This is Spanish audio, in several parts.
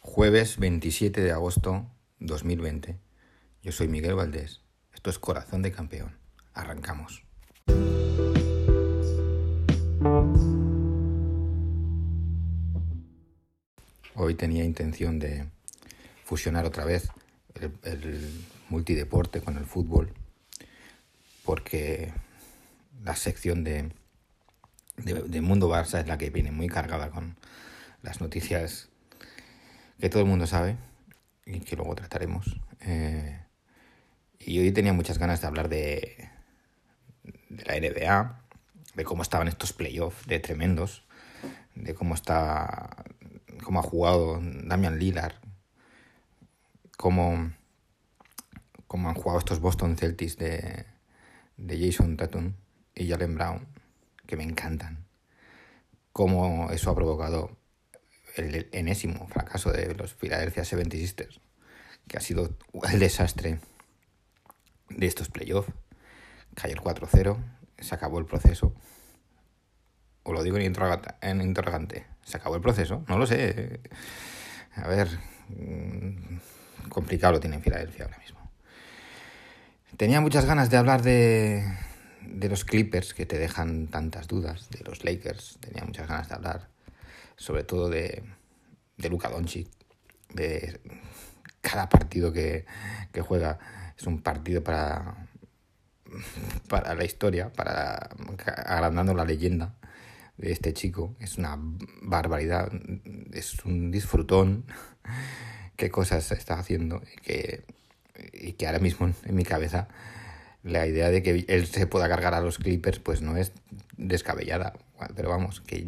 Jueves 27 de agosto 2020. Yo soy Miguel Valdés. Esto es Corazón de Campeón. Arrancamos. Hoy tenía intención de fusionar otra vez el, multideporte con el fútbol porque la sección de, de, Mundo Barça es la que viene muy cargada con las noticias que todo el mundo sabe y que luego trataremos. Eh, y hoy tenía muchas ganas de hablar de, de la NBA, de cómo estaban estos playoffs de tremendos, de cómo está cómo ha jugado Damian Lillard, cómo, cómo han jugado estos Boston Celtics de, de Jason Tatum y Jalen Brown, que me encantan, cómo eso ha provocado el enésimo fracaso de los Philadelphia 76ers, que ha sido el desastre de estos playoffs. Cayó el 4-0, se acabó el proceso. O lo digo en interrogante, en interrogante, se acabó el proceso, no lo sé. A ver, mm, complicado lo tiene en Filadelfia ahora mismo. Tenía muchas ganas de hablar de, de los Clippers que te dejan tantas dudas, de los Lakers, tenía muchas ganas de hablar sobre todo de, de Luka Doncic, de cada partido que, que juega es un partido para, para la historia, para agrandando la leyenda de este chico. Es una barbaridad, es un disfrutón. Qué cosas está haciendo que, y que ahora mismo en mi cabeza la idea de que él se pueda cargar a los Clippers pues no es descabellada. Pero vamos, que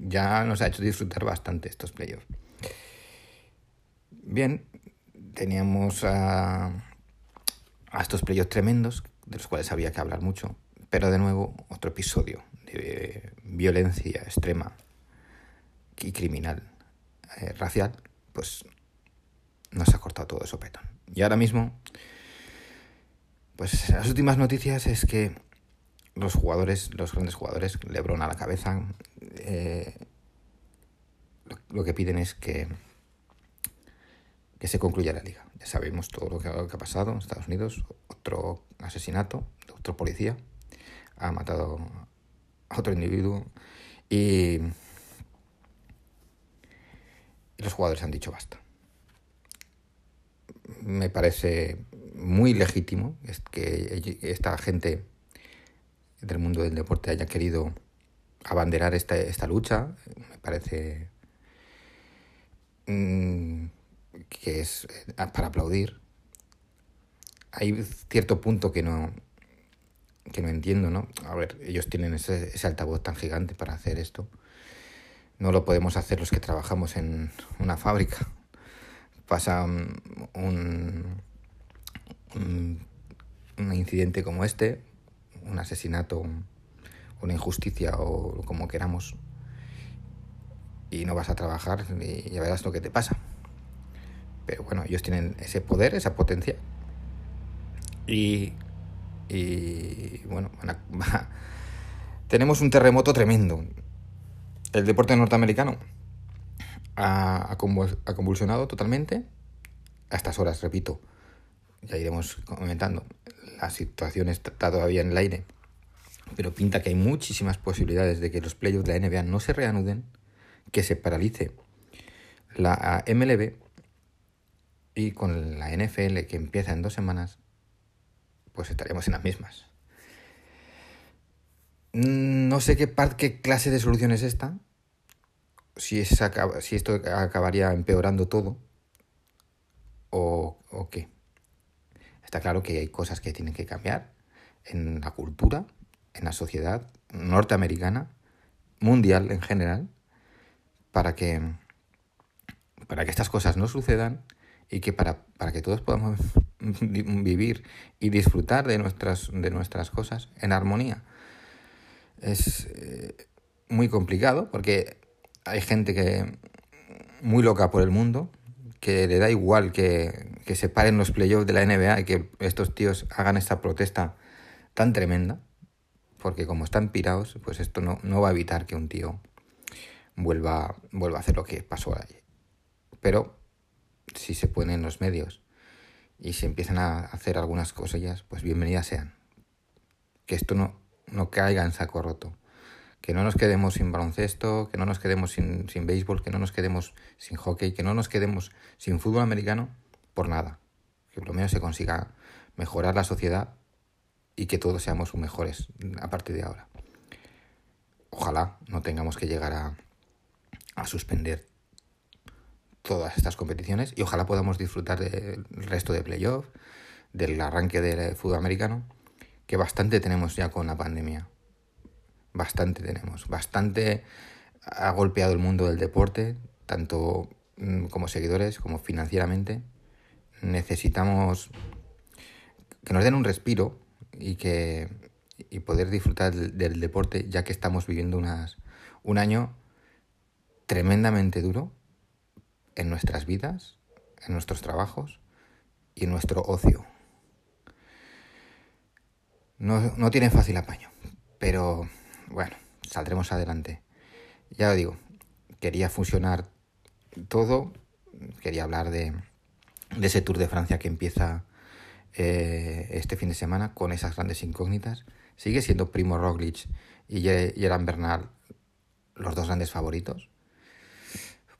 ya nos ha hecho disfrutar bastante estos playoffs. Bien, teníamos a, a estos playoffs tremendos, de los cuales había que hablar mucho, pero de nuevo otro episodio de violencia extrema y criminal eh, racial, pues nos ha cortado todo eso petón. Y ahora mismo, pues las últimas noticias es que los jugadores, los grandes jugadores, Lebron a la cabeza, eh, lo, que piden es que, que se concluya la liga. Ya sabemos todo lo que, ha pasado en Estados Unidos, otro asesinato otro policía, ha matado a otro individuo y los jugadores han dicho basta. Me parece muy legítimo que esta gente del mundo del deporte haya querido abanderar esta, esta lucha. Me parece mm, que es eh, para aplaudir. Hay cierto punto que no, que no entiendo, ¿no? A ver, ellos tienen ese, ese altavoz tan gigante para hacer esto. No lo podemos hacer los que trabajamos en una fábrica. Pasa un, un, incidente como este, un asesinato, una injusticia o como queramos, y no vas a trabajar y ya verás lo que te pasa. Pero bueno, ellos tienen ese poder, esa potencia. Y, y bueno, tenemos un terremoto tremendo. El deporte norteamericano ha, convulsionado totalmente. A estas horas, repito, ya iremos comentando, la situación está todavía en el aire, pero pinta que hay muchísimas posibilidades de que los playoffs de la NBA no se reanuden, que se paralice la MLB y con la NFL que empieza en dos semanas, pues estaríamos en las mismas. No sé qué, qué clase de solución es esta, si, es, si esto acabaría empeorando todo o, o qué. Está claro que hay cosas que tienen que cambiar en la cultura, en la sociedad norteamericana, mundial en general, para que, para que estas cosas no sucedan y que para, para que todos podamos vivir y disfrutar de nuestras, de nuestras cosas en armonía. Es eh, muy complicado porque hay gente que muy loca por el mundo, que le da igual que, se paren los playoffs de la NBA y que estos tíos hagan esta protesta tan tremenda, porque como están pirados, pues esto no, no va a evitar que un tío vuelva, vuelva a hacer lo que pasó ahí. Pero si se ponen los medios y se empiezan a hacer algunas cosillas, pues bienvenidas sean. Que esto no, no caiga en saco roto. Que no nos quedemos sin baloncesto, que no nos quedemos sin, sin béisbol, que no nos quedemos sin hockey, que no nos quedemos sin fútbol americano por nada. Que por lo menos se consiga mejorar la sociedad y que todos seamos mejores a partir de ahora. Ojalá no tengamos que llegar a, a suspender todas estas competiciones y ojalá podamos disfrutar del resto de playoff, del arranque del fútbol americano, que bastante tenemos ya con la pandemia. Bastante tenemos, bastante ha golpeado el mundo del deporte, tanto mm, como seguidores como financieramente. Necesitamos que nos den un respiro y que y poder disfrutar del, deporte ya que estamos viviendo un año tremendamente duro en nuestras vidas, en nuestros trabajos y en nuestro ocio. No, no tienen fácil apaño, pero bueno, saldremos adelante. Ya lo digo, quería fusionar todo, quería hablar de, de ese Tour de Francia que empieza eh, este fin de semana con esas grandes incógnitas. Sigue siendo Primo Roglic y Gerard Bernal los dos grandes favoritos.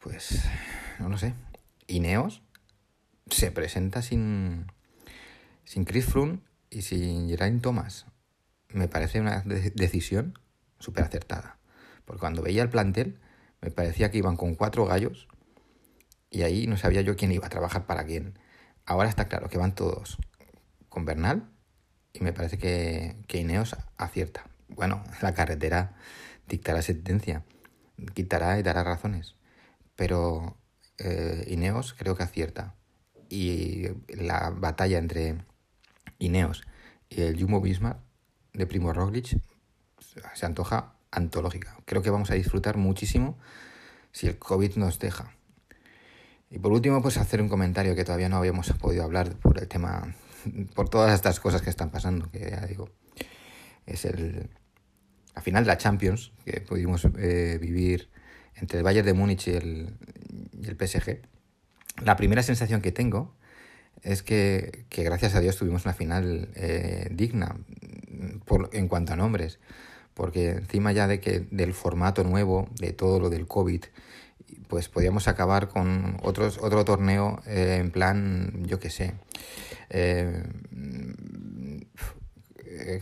Pues no lo sé. Ineos se presenta sin, sin Chris Froome y sin Geraint Thomas. Me parece una decisión súper acertada. Porque cuando veía el plantel, me parecía que iban con cuatro gallos y ahí no sabía yo quién iba a trabajar para quién. Ahora está claro que van todos con Bernal y me parece que, que Ineos acierta. Bueno, la carretera dictará sentencia, quitará y dará razones, pero eh, Ineos creo que acierta. Y la batalla entre Ineos y el Jumbo Visma de Primo Roglic se antoja antológica. Creo que vamos a disfrutar muchísimo si el COVID nos deja. Y por último, pues hacer un comentario que todavía no habíamos podido hablar por el tema, por todas estas cosas que están pasando, que ya digo, es el, la final de la Champions que pudimos eh, vivir entre el Bayern de Múnich y el, y el PSG, la primera sensación que tengo es que, gracias a Dios tuvimos una final eh, digna en cuanto a nombres, porque encima ya de que del formato nuevo, de todo lo del COVID, pues podíamos acabar con otros, otro torneo eh, en plan, yo qué sé, eh,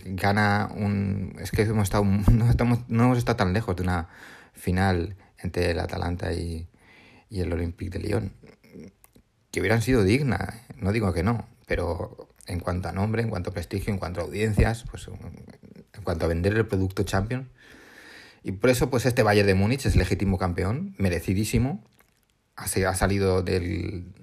gana un... Es que hemos estado, no, estamos, no hemos estado tan lejos de una final entre el Atalanta y, y el Olympique de Lyon, que hubieran sido dignas, no digo que no, pero en cuanto a nombre, en cuanto a prestigio, en cuanto a audiencias, pues cuanto a vender el producto Champions. Y por eso, pues este Bayern de Múnich es legítimo campeón, merecidísimo. Ha, salido del,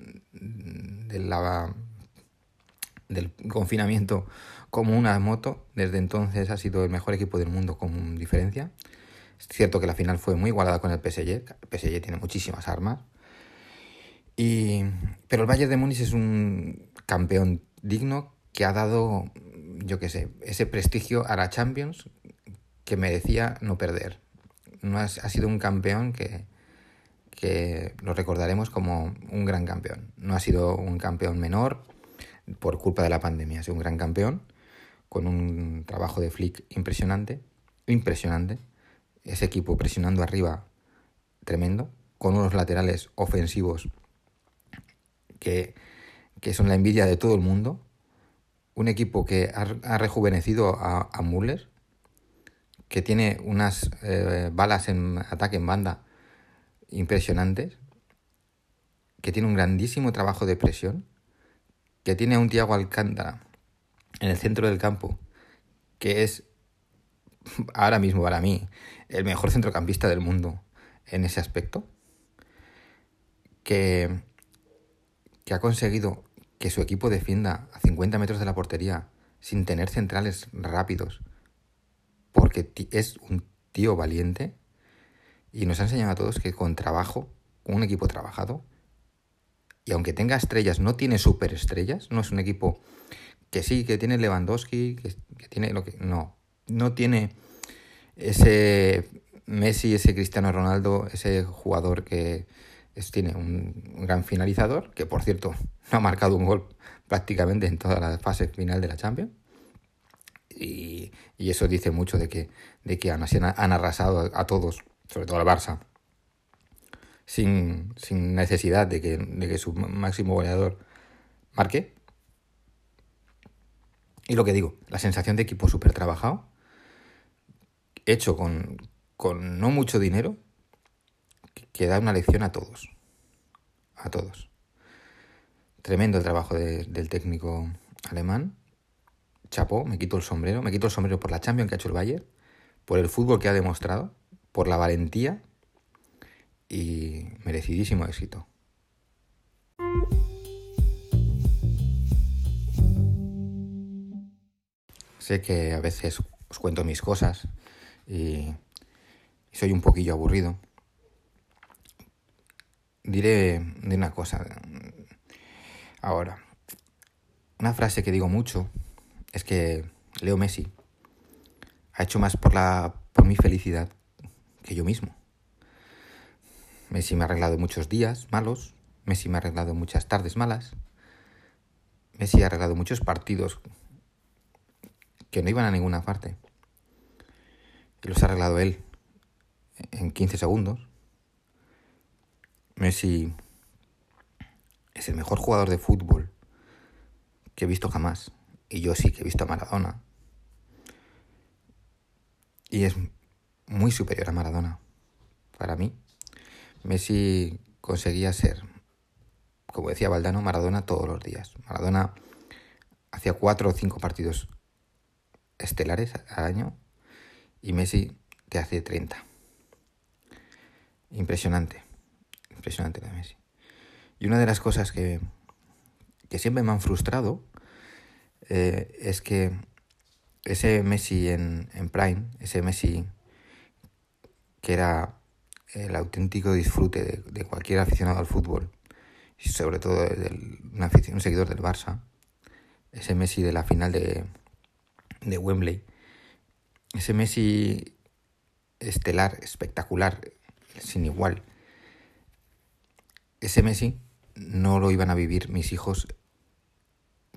del confinamiento como una moto. Desde entonces ha sido el mejor equipo del mundo con diferencia. Es cierto que la final fue muy igualada con el PSG. El PSG tiene muchísimas armas. Y, pero el Bayern de Múnich es un campeón digno que ha dado, yo qué sé, ese prestigio a la Champions que merecía no perder. No ha, sido un campeón que, que lo recordaremos como un gran campeón. No ha sido un campeón menor por culpa de la pandemia. Ha sido un gran campeón con un trabajo de Flick impresionante, impresionante ese equipo presionando arriba tremendo, con unos laterales ofensivos que, son la envidia de todo el mundo, un equipo que ha, rejuvenecido a, a, Müller, que tiene unas eh, balas en ataque en banda impresionantes, que tiene un grandísimo trabajo de presión, que tiene a un Tiago Alcántara en el centro del campo, que es ahora mismo para mí el mejor centrocampista del mundo en ese aspecto, que, que ha conseguido que su equipo defienda a 50 metros de la portería sin tener centrales rápidos, porque es un tío valiente y nos ha enseñado a todos que con trabajo, con un equipo trabajado, y aunque tenga estrellas, no tiene superestrellas, no es un equipo que sí, que tiene Lewandowski, que, que tiene lo que... No, no tiene ese Messi, ese Cristiano Ronaldo, ese jugador que tiene un, gran finalizador, que por cierto no ha marcado un gol prácticamente en toda la fase final de la Champions. Y, eso dice mucho de que, de que han, han arrasado a, todos, sobre todo al Barça, sin, necesidad de que, de que su máximo goleador marque. Y lo que digo, la sensación de equipo súper trabajado, hecho con, con no mucho dinero, que da una lección a todos. A todos. Tremendo el trabajo del técnico alemán. Chapó, me quito el sombrero. Me quito el sombrero por la Champions que ha hecho el Bayern, por el fútbol que ha demostrado, por la valentía y merecidísimo éxito. Sé que a veces os cuento mis cosas y soy un poquillo aburrido diré de una cosa. Ahora, una frase que digo mucho es que Leo Messi ha hecho más por, la, por mi felicidad que yo mismo. Messi me ha arreglado muchos días malos, Messi me ha arreglado muchas tardes malas, Messi ha arreglado muchos partidos que no iban a ninguna parte. Y los ha arreglado él en 15 segundos. Messi es el mejor jugador de fútbol que he visto jamás. Y yo sí que he visto a Maradona. Y es muy superior a Maradona. Para mí, Messi conseguía ser, como decía Valdano, Maradona todos los días. Maradona hacía cuatro o cinco partidos estelares al año y Messi te hace 30. Impresionante impresionante de Messi. Y una de las cosas que, que siempre me han frustrado eh, es que ese Messi en, en, Prime, ese Messi que era el auténtico disfrute de, cualquier aficionado al fútbol, y sobre todo de, un, seguidor del Barça, ese Messi de la final de, de Wembley, ese Messi estelar, espectacular, sin igual, ese Messi no lo iban a vivir mis hijos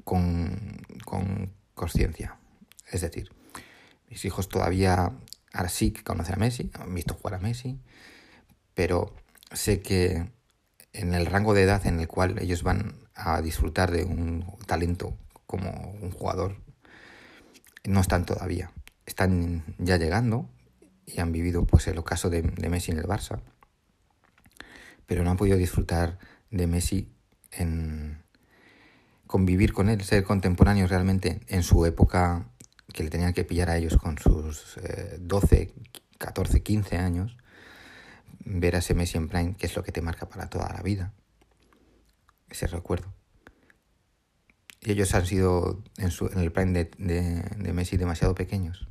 con, con conciencia. Es decir, mis hijos todavía, ahora sí conocen a Messi, han visto jugar a Messi, pero sé que en el rango de edad en el cual ellos van a disfrutar de un talento como un jugador, no están todavía. Están ya llegando y han vivido pues el ocaso de Messi en el Barça pero no han podido disfrutar de Messi en convivir con él, ser contemporáneos realmente en su época que le tenían que pillar a ellos con sus 12, 14, 15 años, ver a ese Messi en Prime, que es lo que te marca para toda la vida, ese recuerdo. Y ellos han sido en, el Prime de, Messi demasiado pequeños.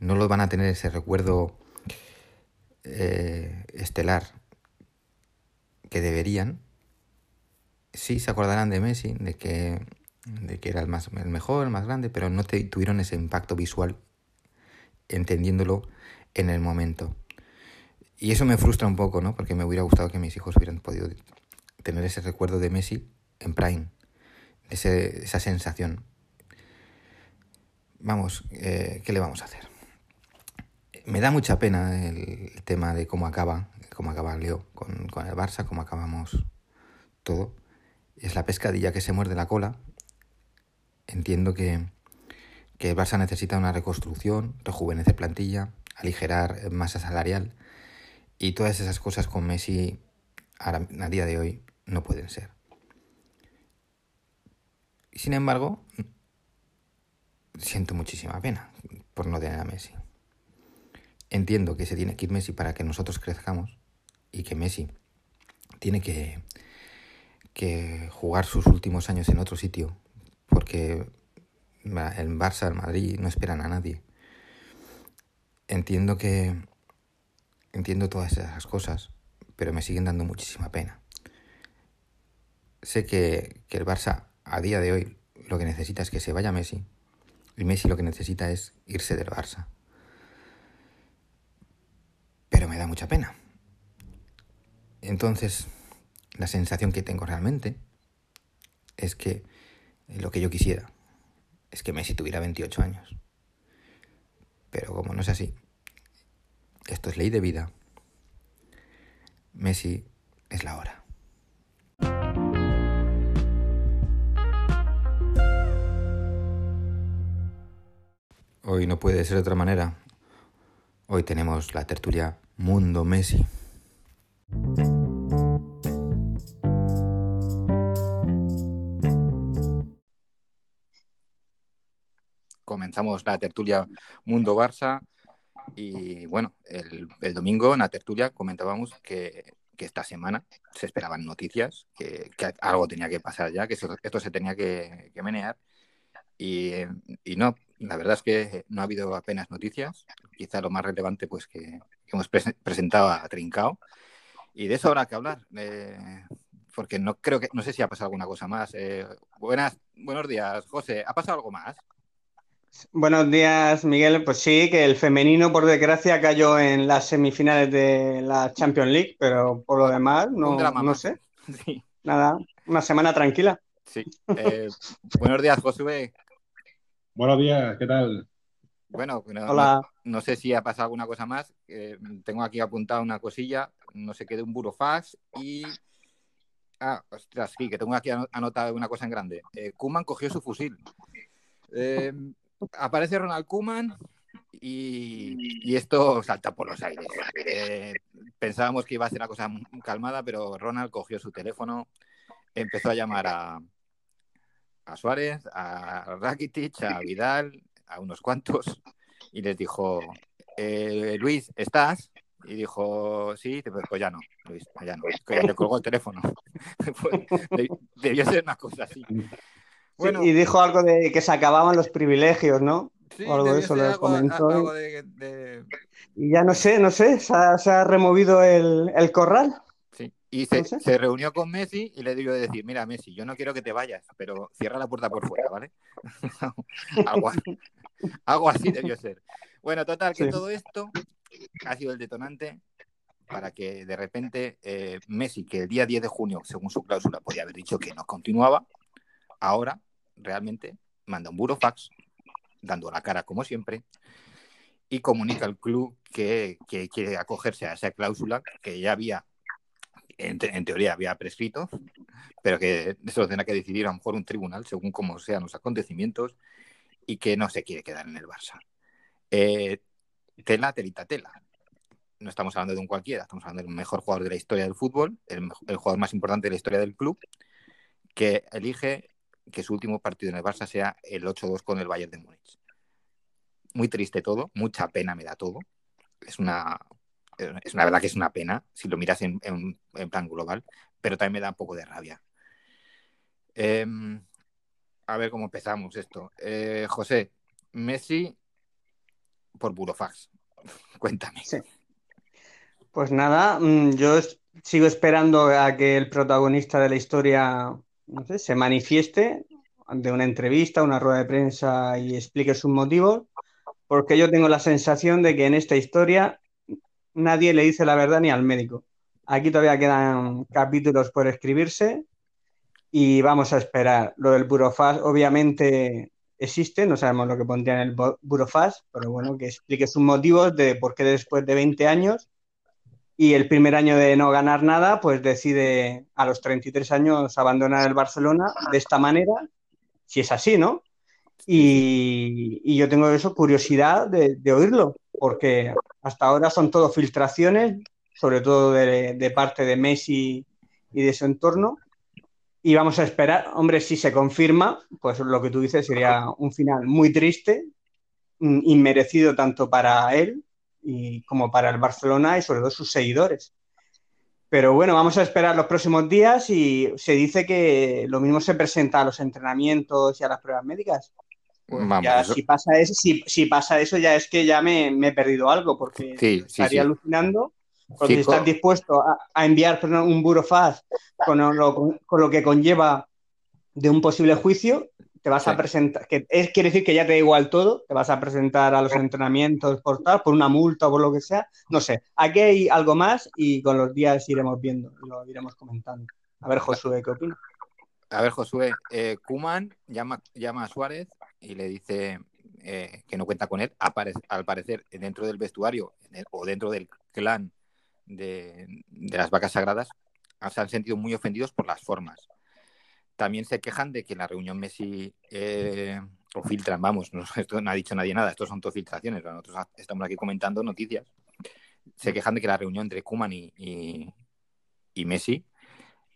No los van a tener ese recuerdo eh, estelar que deberían, sí se acordarán de Messi, de que, de que era el, más, el mejor, el más grande, pero no tuvieron ese impacto visual entendiéndolo en el momento. Y eso me frustra un poco, ¿no? Porque me hubiera gustado que mis hijos hubieran podido tener ese recuerdo de Messi en Prime, ese, esa sensación. Vamos, eh, ¿qué le vamos a hacer? Me da mucha pena el tema de cómo acaba como acaba Leo con, el Barça, como acabamos todo. Es la pescadilla que se muerde la cola. Entiendo que, que el Barça necesita una reconstrucción, rejuvenecer plantilla, aligerar masa salarial y todas esas cosas con Messi a, día de hoy no pueden ser. Sin embargo, siento muchísima pena por no tener a Messi. Entiendo que se tiene que ir Messi para que nosotros crezcamos, y que Messi tiene que, que jugar sus últimos años en otro sitio, porque el Barça, el Madrid no esperan a nadie. Entiendo que entiendo todas esas cosas, pero me siguen dando muchísima pena. Sé que, que el Barça a día de hoy lo que necesita es que se vaya Messi y Messi lo que necesita es irse del Barça. Pero me da mucha pena. Entonces, la sensación que tengo realmente es que lo que yo quisiera es que Messi tuviera 28 años. Pero como no es así, esto es ley de vida, Messi es la hora. Hoy no puede ser de otra manera. Hoy tenemos la tertulia Mundo Messi. Comenzamos la tertulia Mundo Barça y bueno, el, domingo en la tertulia comentábamos que, esta semana se esperaban noticias, que, algo tenía que pasar ya, que esto se tenía que, menear y, y no, la verdad es que no ha habido apenas noticias. Quizá lo más relevante, pues que, hemos presentado a Trincao. Y de eso habrá que hablar. Eh, porque no creo que, no sé si ha pasado alguna cosa más. Eh, buenas, buenos días, José. ¿Ha pasado algo más? Buenos días, Miguel. Pues sí, que el femenino, por desgracia, cayó en las semifinales de la Champions League, pero por lo demás, no, no sé. Nada, una semana tranquila. Sí. Eh, buenos días, Josué. Buenos días, ¿qué tal? Bueno, no, No, sé si ha pasado alguna cosa más. tengo aquí apuntado una cosilla, no sé qué, de un burofax y... Ah, ostras, sí, que tengo aquí anotado una cosa en grande. Eh, Kuman cogió su fusil. Eh, aparece Ronald Kuman y, esto salta por los aires. Eh, pensábamos que iba a ser una cosa calmada, pero Ronald cogió su teléfono, empezó a llamar a, a Suárez, a Rakitic, a Vidal, a unos cuantos, y les dijo, eh, Luis, ¿estás? Y dijo, sí, pues ya no, Luis, ya no, que ya le colgó el teléfono. Debió ser una cosa así. Bueno, y dijo algo de que se acababan los privilegios, ¿no? Sí, algo de eso les comentó. Y ya no sé, no sé, se ha, removido el, el corral. Y se, reunió con Messi y le digo de decir, mira Messi, yo no quiero que te vayas, pero cierra la puerta por fuera, ¿vale? algo, así debió ser. Bueno, total, que todo esto ha sido el detonante para que de repente eh, Messi, que el día 10 de junio, según su cláusula, podía haber dicho que no continuaba, ahora realmente manda un burofax, dando la cara como siempre, y comunica al club que, que quiere acogerse a esa cláusula que ya había en, teoría había prescrito, pero que eso lo tendrá que decidir a lo mejor un tribunal según cómo sean los acontecimientos y que no se quiere quedar en el Barça. Eh, tela, telita, tela. No estamos hablando de un cualquiera, estamos hablando del mejor jugador de la historia del fútbol, el, jugador más importante de la historia del club, que elige que su último partido en el Barça sea el 8-2 con el Bayern de Múnich. Muy triste todo, mucha pena me da todo. Es una, es una verdad que es una pena si lo miras en, plan global, pero también me da un poco de rabia. Em, a ver cómo empezamos esto. Eh, José, Messi por burofax. Cuéntame. Pues nada, mm, yo sigo esperando a que el protagonista de la historia se manifieste ante una entrevista, una rueda de prensa y explique sus motivos, porque yo tengo la sensación de que en esta historia nadie le dice la verdad ni al médico. Aquí todavía quedan capítulos por escribirse y vamos a esperar. Lo del Burofaz obviamente existe, no sabemos lo que pondría en el Burofaz, pero bueno, que explique sus motivos de por qué después de 20 años y el primer año de no ganar nada, pues decide a los 33 años abandonar el Barcelona de esta manera, si es así, ¿no? Y, yo tengo eso, curiosidad de oírlo, porque hasta ahora son todo filtraciones, sobre todo de, parte de Messi y de su entorno. Y vamos a esperar, hombre, si se confirma, pues lo que tú dices sería un final muy triste, mm, inmerecido tanto para él y como para el Barcelona y sobre todo sus seguidores. Pero bueno, vamos a esperar los próximos días y se dice que lo mismo se presenta a los entrenamientos y a las pruebas médicas. Pues ya, si, pasa eso, si, pasa eso, ya es que ya me, he perdido algo, porque estaría alucinando. Porque si estás dispuesto a, enviar un burofax con lo, con lo que conlleva de un posible juicio, te vas a presentar, que es, quiere decir que ya te da igual todo, te vas a presentar a los entrenamientos por tal, por una multa o por lo que sea, no sé, aquí hay algo más y con los días iremos viendo, lo iremos comentando. A ver, Josué, ¿qué opinas? A ver, Josué, eh, Kuman llama, llama a Suárez y le dice eh, que no cuenta con él, al parecer dentro del vestuario o dentro del clan de, las vacas sagradas, se han sentido muy ofendidos por las formas. También se quejan de que en la reunión Messi eh, o filtran, vamos, no, esto no ha dicho nadie nada, esto son todo filtraciones, nosotros estamos aquí comentando noticias. Se quejan de que la reunión entre Kuman y, y, Messi,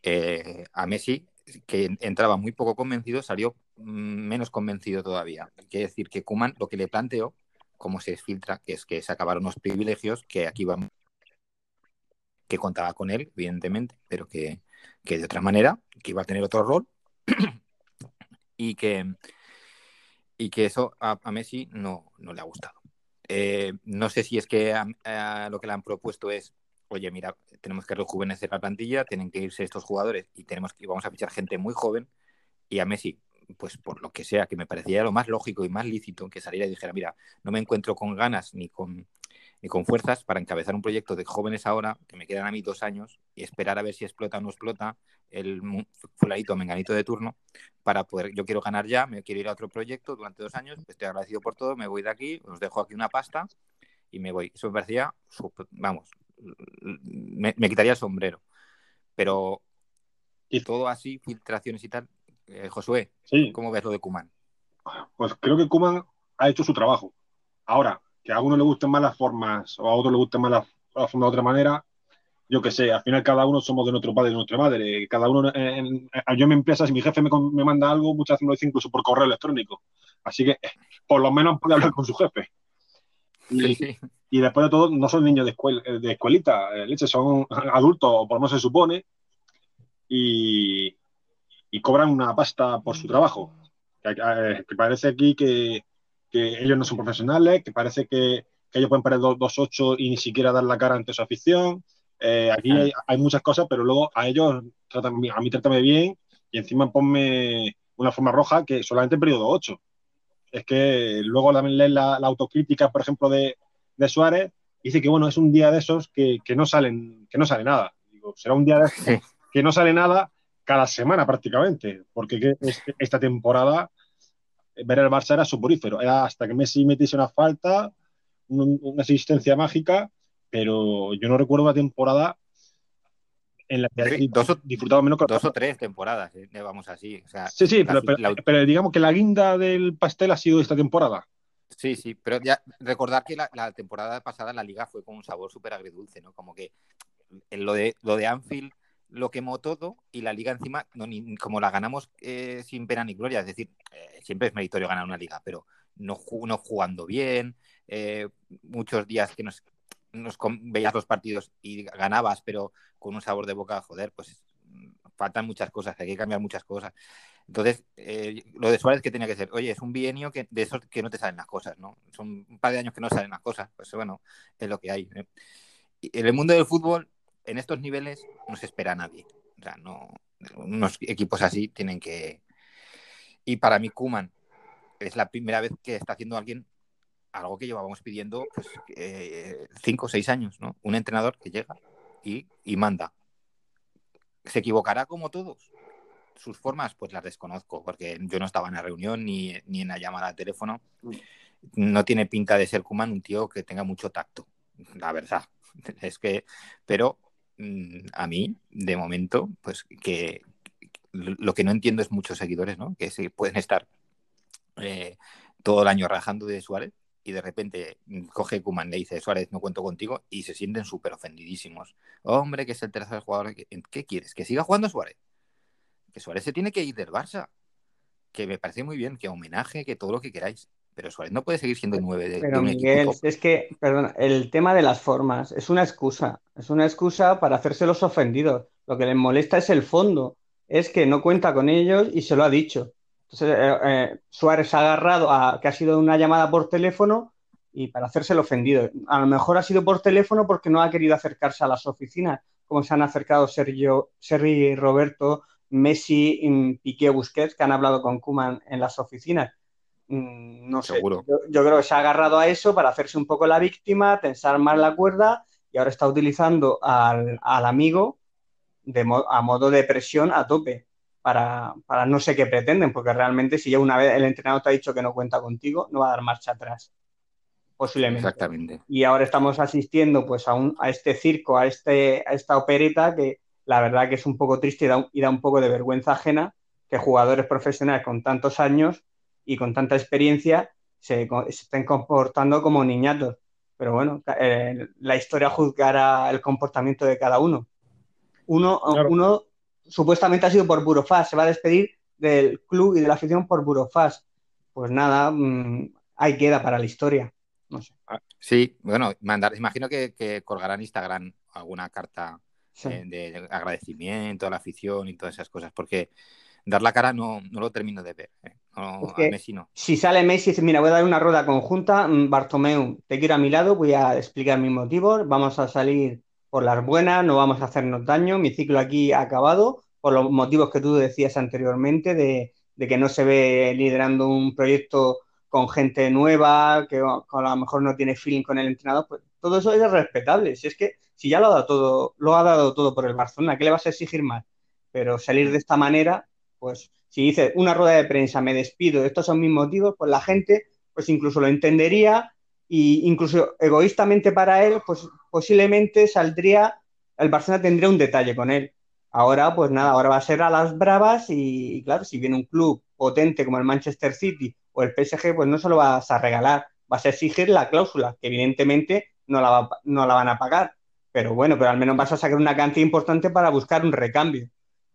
eh, a Messi, que entraba muy poco convencido, salió mm, menos convencido todavía. Quiere decir que Kuman lo que le planteó, como se filtra, que es que se acabaron los privilegios, que aquí vamos que contaba con él, evidentemente, pero que, de otra manera, que iba a tener otro rol y que, y que eso a, Messi no, no, le ha gustado. Eh, no sé si es que lo que le han propuesto es, oye, mira, tenemos que rejuvenecer la plantilla, tienen que irse estos jugadores y tenemos que vamos a fichar gente muy joven y a Messi pues por lo que sea, que me parecía lo más lógico y más lícito que saliera y dijera, mira, no me encuentro con ganas ni con, y con fuerzas para encabezar un proyecto de jóvenes ahora, que me quedan a mí dos años, y esperar a ver si explota o no explota el fuladito menganito de turno, para poder, yo quiero ganar ya, me quiero ir a otro proyecto durante dos años, estoy agradecido por todo, me voy de aquí, os dejo aquí una pasta y me voy. Eso me parecía, vamos, me, quitaría el sombrero. Pero y todo así, filtraciones y tal, eh, Josué, ¿cómo ves lo de Kuman? Pues creo que Kuman ha hecho su trabajo. Ahora, que a uno le gusten más las formas o a otro le gusten más las, formas de otra manera, yo qué sé, al final cada uno somos de nuestro padre y de nuestra madre. Cada uno, en, yo en mi empresa, si mi jefe me, me, manda algo, muchas veces me lo dice incluso por correo electrónico. Así que por lo menos puede hablar con su jefe. Y, después de todo, no son niños de, escuela, de escuelita, eh, leche, son adultos, por lo menos se supone, y, y cobran una pasta por su trabajo. que parece aquí que, que ellos no son profesionales, que parece que, ellos pueden perder 2-8 y ni siquiera dar la cara ante su afición. Eh, aquí hay, muchas cosas, pero luego a ellos, tratan, a mí trátame bien y encima ponme una forma roja que solamente en periodo 8. Es que luego también leen la, autocrítica, por ejemplo, de, de, Suárez, dice que bueno, es un día de esos que, que no, salen, que no sale nada. Digo, será un día de esos que no sale nada cada semana prácticamente, porque esta temporada ver el Barça era soporífero. Era hasta que Messi metiese una falta, una asistencia mágica, pero yo no recuerdo una temporada en la que sí, dos o, disfrutado menos dos o tres temporadas, eh, vamos así. sí, sí, pero, digamos que la guinda del pastel ha sido esta temporada. Sí, sí, pero ya recordar que la, temporada pasada en la liga fue con un sabor súper agridulce, ¿no? Como que lo de, lo de Anfield lo quemó todo y la liga encima, no, ni, como la ganamos eh, sin pena ni gloria, es decir, eh, siempre es meritorio ganar una liga, pero no, no jugando bien, eh, muchos días que nos, nos veías los partidos y ganabas, pero con un sabor de boca, joder, pues faltan muchas cosas, hay que cambiar muchas cosas. Entonces, lo de Suárez que tenía que ser, oye, es un bienio que, de esos que no te salen las cosas, ¿no? Son un par de años que no salen las cosas, pues bueno, es lo que hay. En el mundo del fútbol en estos niveles no se espera a nadie. O sea, no, unos equipos así tienen que... Y para mí, Kuman es la primera vez que está haciendo alguien algo que llevábamos pidiendo pues, eh, cinco o seis años, ¿no? Un entrenador que llega y, y manda. ¿Se equivocará como todos? Sus formas, pues las desconozco, porque yo no estaba en la reunión ni, ni en la llamada de teléfono. No tiene pinta de ser Kuman un tío que tenga mucho tacto, la verdad. Es que, pero a mí, de momento, pues que lo que no entiendo es muchos seguidores, ¿no? Que se pueden estar eh, todo el año rajando de Suárez y de repente mm, coge Kuman, le dice Suárez, no cuento contigo, y se sienten súper ofendidísimos. Hombre, que es el tercer jugador. ¿Qué quieres? ¿Que siga jugando Suárez? Que Suárez se tiene que ir del Barça. Que me parece muy bien, que homenaje, que todo lo que queráis pero Suárez no puede seguir siendo nueve de, pero Miguel, es que, perdona, el tema de las formas es una excusa, es una excusa para hacerse los ofendidos. Lo que les molesta es el fondo, es que no cuenta con ellos y se lo ha dicho. Entonces, eh, eh, Suárez ha agarrado a que ha sido una llamada por teléfono y para hacerse el ofendido. A lo mejor ha sido por teléfono porque no ha querido acercarse a las oficinas, como se han acercado Sergio, Sergio y Roberto Messi, mm, Piqué, Busquets, que han hablado con Kuman en las oficinas. Mm, no sé, Seguro. yo, yo creo que se ha agarrado a eso para hacerse un poco la víctima, tensar más la cuerda y ahora está utilizando al, al amigo de mo- a modo de presión a tope para, para no sé qué pretenden, porque realmente si ya una vez el entrenador te ha dicho que no cuenta contigo, no va a dar marcha atrás, posiblemente. Exactamente. Y ahora estamos asistiendo pues a, un, a este circo, a, este, a esta opereta que la verdad que es un poco triste y da, un- y da un poco de vergüenza ajena que jugadores profesionales con tantos años y con tanta experiencia se, se estén comportando como niñatos. Pero bueno, eh, la historia juzgará el comportamiento de cada uno. Uno, Claro. uno supuestamente ha sido por Burofax, se va a despedir del club y de la afición por Burofax. Pues nada, mm, ahí queda para la historia. No sé. Sí, bueno, mandar, imagino que, que colgarán Instagram alguna carta Sí. eh, de agradecimiento a la afición y todas esas cosas, porque dar la cara no, no lo termino de ver. eh. No, Es que- a Messi no. Si sale Messi y dice, mira, voy a dar una rueda conjunta, mm, Bartomeu, te quiero a mi lado, voy a explicar mis motivos, vamos a salir por las buenas, no vamos a hacernos daño, mi ciclo aquí ha acabado, por los motivos que tú decías anteriormente, de, de que no se ve liderando un proyecto con gente nueva, que a a lo mejor no tiene feeling con el entrenador, pues todo eso es respetable. Si es que si ya lo ha dado todo, lo ha dado todo por el Barcelona, ¿qué le vas a exigir más? Pero salir de esta manera, pues si dice una rueda de prensa, me despido, estos son mis motivos, pues la gente pues incluso lo entendería y incluso egoístamente para él, pues posiblemente saldría, el Barcelona tendría un detalle con él. Ahora, pues nada, ahora va a ser a las bravas y, y claro, si viene un club potente como el Manchester City o el PSG, pues no se lo vas a regalar, vas a exigir la cláusula, que evidentemente no la, va- no la van a pagar. Pero bueno, pero al menos vas a sacar una cantidad importante para buscar un recambio.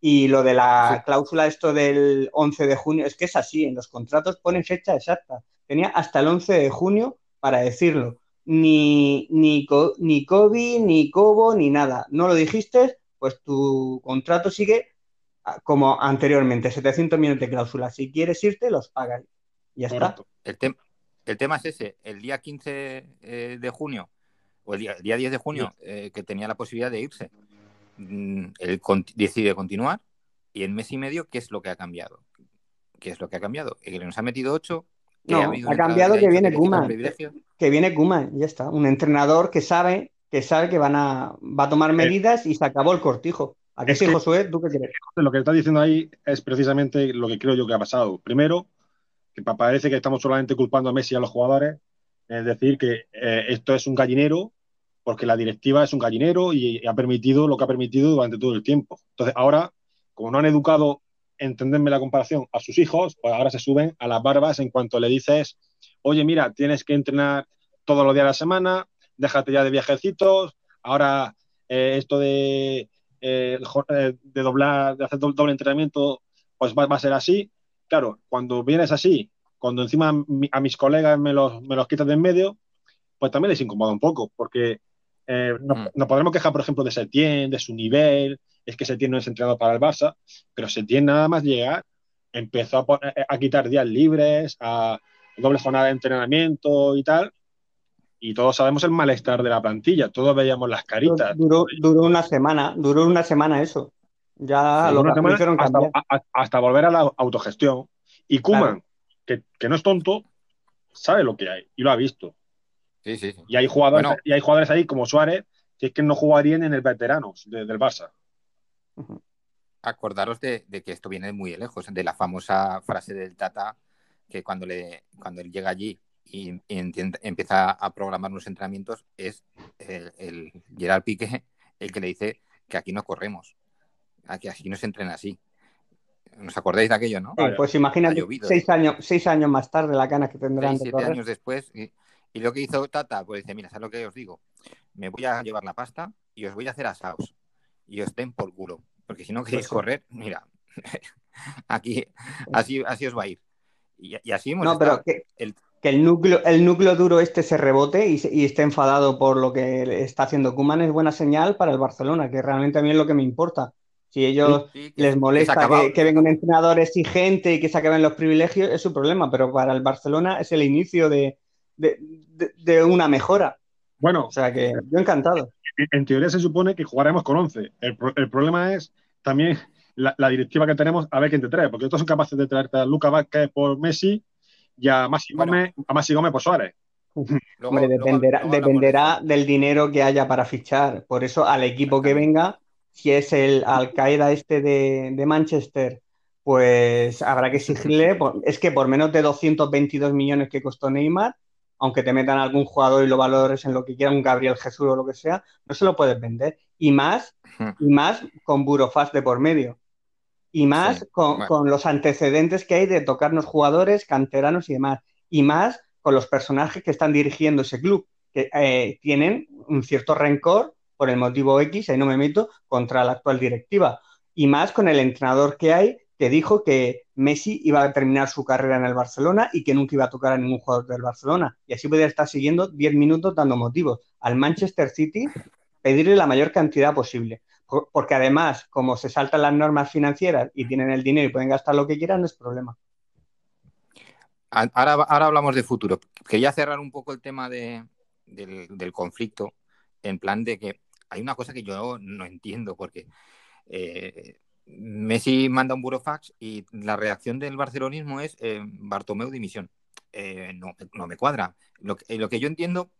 Y lo de la Sí. cláusula, esto del 11 de junio, es que es así, en los contratos ponen fecha exacta. Tenía hasta el 11 de junio para decirlo. Ni, ni, ni Kobe, ni Cobo, ni nada. No lo dijiste, pues tu contrato sigue ah, como anteriormente, 700 millones de cláusula. Si quieres irte, los pagas. Y ya está. El, el tema es ese, el día 15 eh, de junio, o el día, el día 10 de junio, eh, que tenía la posibilidad de irse, él con- decide continuar, y en mes y medio, ¿qué es lo que ha cambiado? ¿Qué es lo que ha cambiado? Que nos ha metido 8, que No, habido ha cambiado que viene privilegio. Que viene Koeman, ya está. Un entrenador que sabe que sabe que van a, va a tomar medidas y se acabó el cortijo. ¿A qué Es sí, Josué? ¿Tú qué crees? Lo que estás diciendo ahí es precisamente lo que creo yo que ha pasado. Primero, que pa- parece que estamos solamente culpando a Messi y a los jugadores, es decir, que eh, esto es un gallinero, porque la directiva es un gallinero y ha permitido lo que ha permitido durante todo el tiempo. Entonces, ahora, como no han educado, entenderme la comparación, a sus hijos, pues ahora se suben a las barbas en cuanto le dices, oye, mira, tienes que entrenar todos los días de la semana, déjate ya de viajecitos, ahora eh, esto de, eh, eh, de doblar, de hacer do- doble entrenamiento, pues va, a ser así. Claro, cuando vienes así, cuando encima a mis colegas me los, me los quitas de en medio, pues también les incomoda un poco, porque eh, nos, Mm. nos podremos quejar, por ejemplo, de Setién, de su nivel, es que Setién no es entrenador para el Barça, pero Setién nada más llegar empezó a, pon- a quitar días libres, a doble jornada de entrenamiento y tal, y todos sabemos el malestar de la plantilla, todos veíamos las caritas. Duró, duró una semana, duró una semana eso. Ya lo, hicieron hasta, hasta volver a la autogestión. Y Kuman, Claro. que, que no es tonto, sabe lo que hay y lo ha visto. Sí, sí, sí. Y hay jugadores, Bueno. y hay jugadores ahí como Suárez que es que no jugarían en el veteranos de- del Barça. Acordaros de, de que esto viene muy de lejos, de la famosa frase del Tata, que cuando, le, cuando él llega allí y, y entiende- empieza a programar unos entrenamientos, es el, el Gerard Piqué el que le dice que aquí no corremos, aquí, aquí no se entrena así. ¿Nos acordáis de aquello, no? Sí, Vale. pues imagínate, llovido, seis años, seis años más tarde la cana que tendrán Seis, de siete correr. años después. Y, y lo que hizo Tata, pues dice, mira, ¿sabes lo que os digo? Me voy a llevar la pasta y os voy a hacer asaos. Y os den por culo. Porque si no queréis Pues correr, mira, aquí así, así os va a ir. Y, y así hemos No, pero que, El- que el núcleo, el núcleo duro este se rebote y, esté enfadado por lo que está haciendo Koeman es buena señal para el Barcelona, que realmente a mí es lo que me importa. Si ellos Sí, que- les molesta que, que venga un entrenador exigente y que se acaben los privilegios, es su problema, pero para el Barcelona es el inicio de, de- de- de una mejora. Bueno, O sea que yo encantado. en- en teoría se supone que jugaremos con 11. El, el problema es también la, directiva que tenemos a ver quién te trae, porque estos son capaces de traerte a Luca Vázquez por Messi y a Masi Gómez, a Masi Gómez por Suárez. Hombre, dependerá, dependerá del dinero que haya para fichar. Por eso, al equipo que venga, si es el Al Qaeda este de, Manchester, pues habrá que exigirle. Es que por menos de 222 millones que costó Neymar, aunque te metan algún jugador y lo valores en lo que quiera, un Gabriel Jesús o lo que sea, no se lo puedes vender. Y más, y más con Burofast de por medio. Y más con, con, los antecedentes que hay de tocarnos jugadores, canteranos y demás. Y más con los personajes que están dirigiendo ese club, que eh, tienen un cierto rencor por el motivo X, ahí no me meto, contra la actual directiva. Y más con el entrenador que hay, que dijo que Messi iba a terminar su carrera en el Barcelona y que nunca iba a tocar a ningún jugador del Barcelona. Y así podría estar siguiendo 10 minutos dando motivos al Manchester City, pedirle la mayor cantidad posible. Porque además, como se saltan las normas financieras y tienen el dinero y pueden gastar lo que quieran, no es problema. Ahora, ahora hablamos de futuro. Quería cerrar un poco el tema de, del, conflicto, en plan de que hay una cosa que yo no entiendo, porque eh, Messi manda un burofax y la reacción del barcelonismo es eh, Bartomeu dimisión. Eh, no, no, me cuadra. Lo que, lo que yo entiendo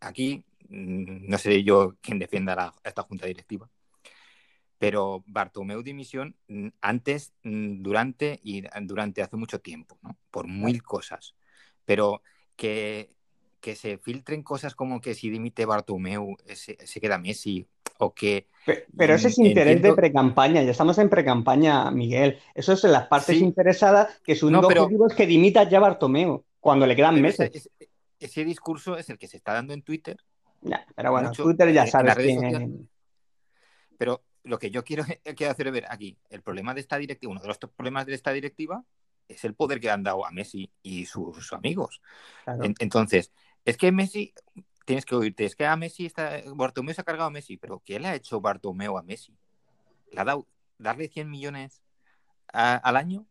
aquí, mm, no sé yo quién defienda a esta junta directiva, pero Bartomeu dimisión mm, antes, mm, durante y durante hace mucho tiempo, ¿no? Por mil cosas. Pero que, que se filtren cosas como que si dimite Bartomeu se, queda Messi o que... Pero, ese es interés de pre-campaña, ya estamos en pre-campaña, Miguel. Eso es en las partes interesadas que su único objetivo es que dimita ya Bartomeu cuando le quedan meses. Ese, discurso es el que se está dando en Twitter. Ya, pero bueno, Twitter ya sabes quién... Pero lo que yo quiero, quiero hacer ver aquí, el problema de esta directiva, uno de los problemas de esta directiva es el poder que han dado a Messi y sus amigos. entonces, es que Messi, tienes que oírte, es que a Messi está, Bartomeu se ha cargado a Messi, pero ¿qué le ha hecho Bartomeu a Messi? ¿Le ha dado darle 100 millones al año?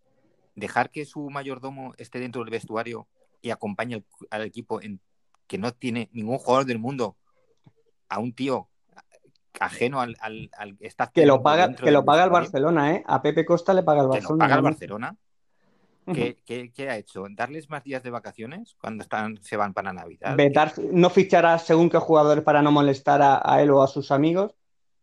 ¿Dejar que su mayordomo esté dentro del vestuario y acompañe al equipo en, que no tiene ningún jugador del mundo a un tío ajeno al, al, Que lo paga, que lo paga el Barcelona, ¿eh? A Pepe Costa le paga el Barcelona. Que lo paga el Barcelona. ¿Qué, ha hecho? ¿Darles más días de vacaciones cuando están, se van para Navidad? no fichará según qué jugadores para no molestar a, él o a sus amigos.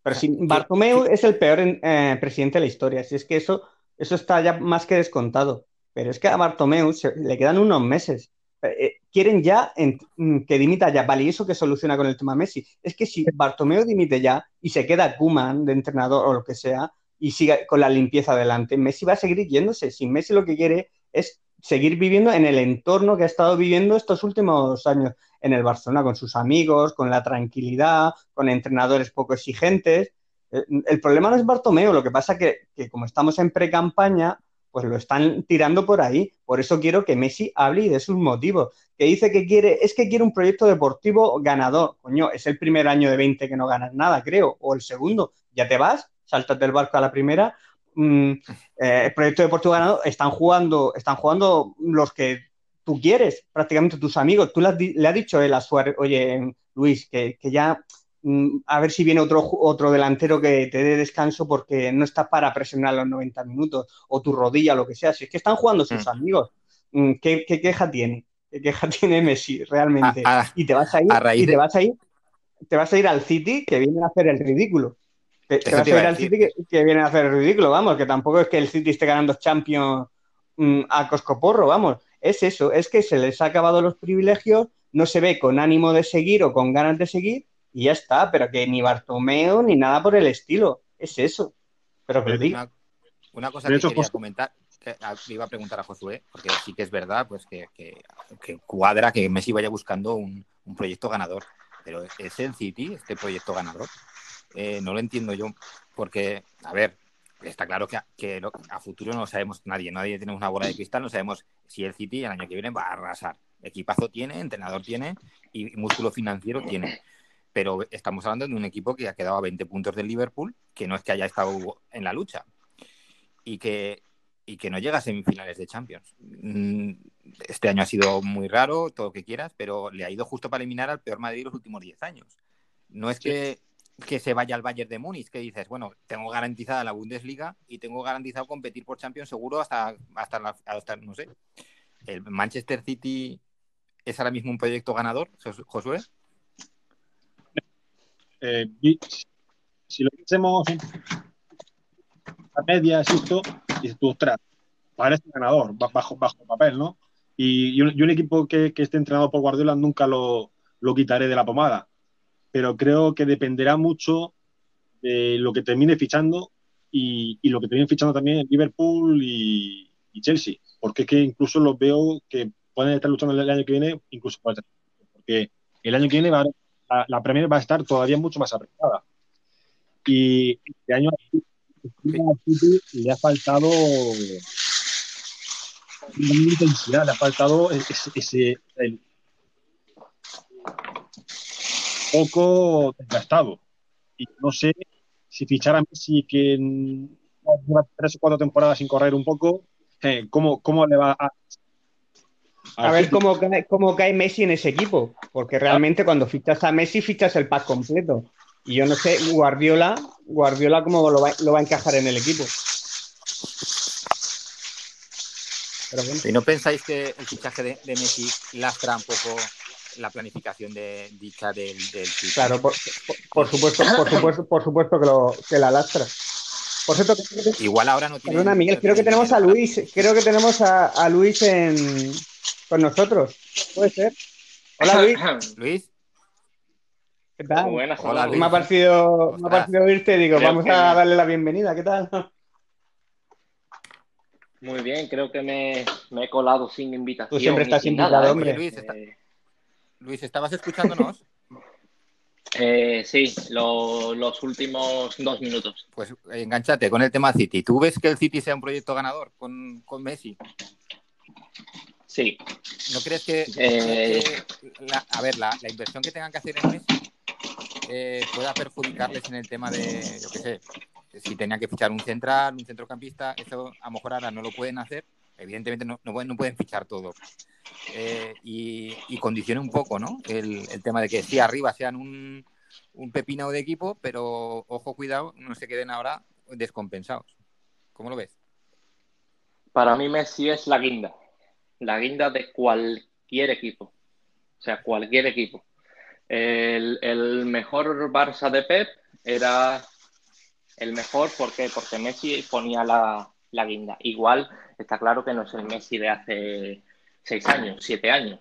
Pero si Bartomeu es el peor eh, presidente de la historia. Si es que eso, eso está ya más que descontado. Pero es que a Bartomeu le quedan unos meses. Eh, quieren ya mm, que dimita ya. Vale, ¿y eso que soluciona con el tema Messi? Es que si Bartomeu dimite ya y se queda Kuman de entrenador o lo que sea y sigue con la limpieza adelante, Messi va a seguir yéndose. Si Messi lo que quiere es seguir viviendo en el entorno que ha estado viviendo estos últimos años en el Barcelona, con sus amigos, con la tranquilidad, con entrenadores poco exigentes. Eh, el, problema no es Bartomeu, lo que pasa que, que como estamos en pre-campaña, pues lo están tirando por ahí. Por eso quiero que Messi hable de sus motivos. Que dice que quiere, es que quiere un proyecto deportivo ganador. Coño, es el primer año de 20 que no ganas nada, creo. O el segundo. Ya te vas, saltas del barco a la primera. Mm, eh, el proyecto deportivo ganador, están jugando, están jugando los que tú quieres, prácticamente tus amigos. Tú le has, dicho él a Suárez, oye, Luis, que, que ya Mm, a ver si viene otro, otro delantero que te dé descanso porque no está para presionar los 90 minutos o tu rodilla, lo que sea. Si es que están jugando sus mm. amigos, ¿qué, queja tiene? ¿Qué queja tiene Messi realmente? y te vas a ir, y te vas a ir, te vas a ir al City que viene a hacer el ridículo. Te, vas a ir al City que, viene a hacer el ridículo, vamos, que tampoco es que el City esté ganando Champions a Coscoporro, vamos. Es eso, es que se les ha acabado los privilegios, no se ve con ánimo de seguir o con ganas de seguir y ya está, pero que ni Bartomeo ni nada por el estilo. Es eso. Pero que una, una, cosa que quería comentar, que iba a preguntar a Josué, porque sí que es verdad, pues que, cuadra que Messi vaya buscando un, proyecto ganador. Pero ¿es el City este proyecto ganador? Eh, no lo entiendo yo, porque, a ver, está claro que, a, futuro no lo sabemos nadie, nadie tiene una bola de cristal, no sabemos si el City el año que viene va a arrasar. Equipazo tiene, entrenador tiene y músculo financiero tiene pero estamos hablando de un equipo que ha quedado a 20 puntos del Liverpool, que no es que haya estado en la lucha y que, y que no llega a semifinales de Champions. Mm, este año ha sido muy raro, todo lo que quieras, pero le ha ido justo para eliminar al peor Madrid los últimos 10 años. No es que que se vaya al Bayern de Múnich, que dices, bueno, tengo garantizada la Bundesliga y tengo garantizado competir por Champions seguro hasta, hasta, hasta no sé. ¿El Manchester City es ahora mismo un proyecto ganador, Josué? Eh, si lo hacemos a media, esto, y tú, ostras, parece ganador, bajo, bajo papel, ¿no? Y, un, equipo que, esté entrenado por Guardiola nunca lo, lo quitaré de la pomada pero creo que dependerá mucho de lo que termine fichando y, lo que termine fichando también Liverpool y, Chelsea, porque es que incluso los veo que pueden estar luchando el año que viene, incluso porque el año que viene va la, Premier va a estar todavía mucho más apretada. Y este año le ha faltado intensidad, le ha faltado ese, poco desgastado. Y no sé si fichar a Messi, que lleva tres o cuatro temporadas sin correr un poco, eh, ¿cómo, ¿cómo, le va a. A, ver cómo cae, cómo cae Messi en ese equipo, porque realmente cuando fichas a Messi fichas el pack completo. Y yo no sé, Guardiola, Guardiola cómo lo va, lo va a encajar en el equipo. ¿Y no pensáis que el fichaje de, de Messi lastra un poco la planificación de dicha del, del Claro, por, supuesto, por supuesto, por supuesto que, lo, que la lastra. Por cierto, igual ahora no tiene. Perdona, Miguel, creo que tenemos a Luis, creo que tenemos a, a Luis en, con nosotros. ¿Puede ser? Hola, Luis. Luis. ¿Qué tal? buenas, Hola, Me ha parecido, me ha parecido oírte, digo, vamos a darle la bienvenida. ¿Qué tal? Muy bien, creo que me, me he colado sin invitación. Tú siempre estás invitado, hombre. Luis, eh, Luis, ¿estabas escuchándonos? Eh, sí, los últimos dos minutos. Pues enganchate con el tema City. ¿Tú ves que el City sea un proyecto ganador con, Messi? Sí. ¿No crees que, eh, a ver, la, inversión que tengan que hacer en Messi eh, pueda perjudicarles en el tema de, yo qué sé, si tenían que fichar un central, un centrocampista, eso a lo mejor ahora no lo pueden hacer evidentemente no, no, pueden fichar todo. Eh, y, y, condiciona un poco, ¿no? El, tema de que sí, arriba sean un, un pepino de equipo, pero ojo, cuidado, no se queden ahora descompensados. ¿Cómo lo ves? Para mí Messi es la guinda, la guinda de cualquier equipo, o sea, cualquier equipo. El, el mejor Barça de Pep era el mejor porque porque Messi ponía la, la guinda. Igual está claro que no es el Messi de hace seis años, siete años,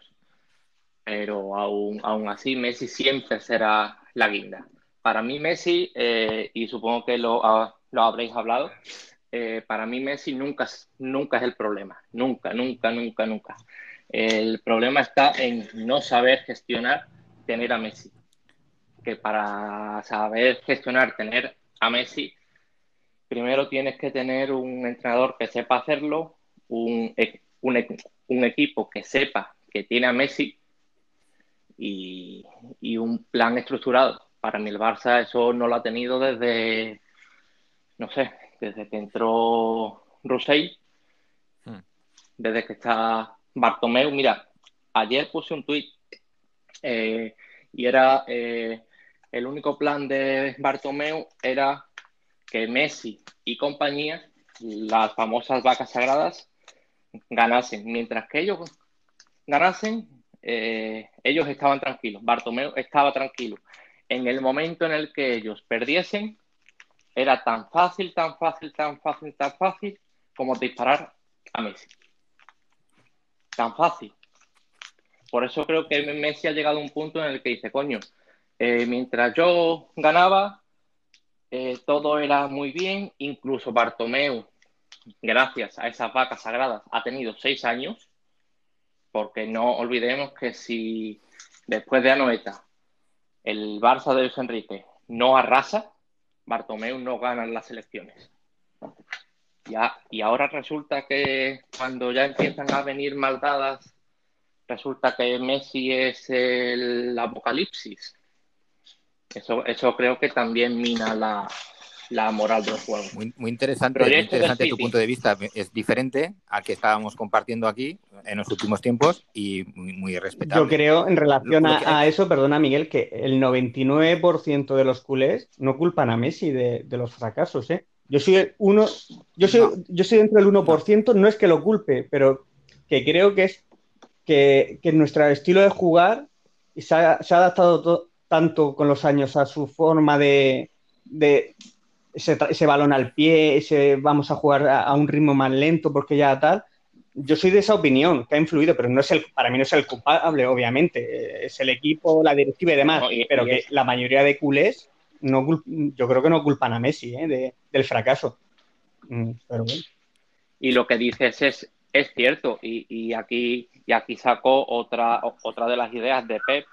pero aún, aún así Messi siempre será la guinda. Para mí Messi, eh, y supongo que lo, lo habréis hablado, eh, para mí Messi nunca, nunca es el problema, nunca, nunca, nunca, nunca. El problema está en no saber gestionar tener a Messi. Que para saber gestionar tener a Messi primero tienes que tener un entrenador que sepa hacerlo, un, un, equipo que sepa que tiene a Messi y, un plan estructurado. Para mí el Barça eso no lo ha tenido desde, no sé, desde que entró Rosell, hmm. desde que está Bartomeu. Mira, ayer puse un tuit eh, y era eh, el único plan de Bartomeu era que Messi y compañía, las famosas vacas sagradas, ganasen. Mientras que ellos ganasen, eh, ellos estaban tranquilos. Bartomeu estaba tranquilo. En el momento en el que ellos perdiesen, era tan fácil, tan fácil, tan fácil, tan fácil como disparar a Messi. Tan fácil. Por eso creo que Messi ha llegado a un punto en el que dice, coño, eh, mientras yo ganaba, eh, todo era muy bien, incluso Bartomeu, gracias a esas vacas sagradas, ha tenido seis años, porque no olvidemos que si después de Anoeta el Barça de Luis Enrique no arrasa, Bartomeu no gana las elecciones. Y ahora resulta que cuando ya empiezan a venir maldadas, resulta que Messi es el apocalipsis. Eso, eso creo que también mina la, la moral del juego. Muy, muy interesante, muy interesante tu punto de vista. Es diferente al que estábamos compartiendo aquí en los últimos tiempos y muy, muy respetable. Yo creo, en relación a, a, eso, perdona Miguel, que el 99% de los culés no culpan a Messi de, de los fracasos. ¿eh? Yo soy uno, yo soy, no. yo soy dentro del 1%, no es que lo culpe, pero que creo que es que, que nuestro estilo de jugar se ha, se ha adaptado tanto con los años a su forma de, de ese, ese, balón al pie, ese vamos a jugar a, a, un ritmo más lento porque ya tal. Yo soy de esa opinión que ha influido, pero no es el, para mí no es el culpable, obviamente. Es el equipo, la directiva y demás. Pero que la mayoría de culés, no, yo creo que no culpan a Messi ¿eh? de, del fracaso. Mm, pero bueno. Y lo que dices es, es cierto. Y, y, aquí, y aquí sacó otra, otra de las ideas de Pep,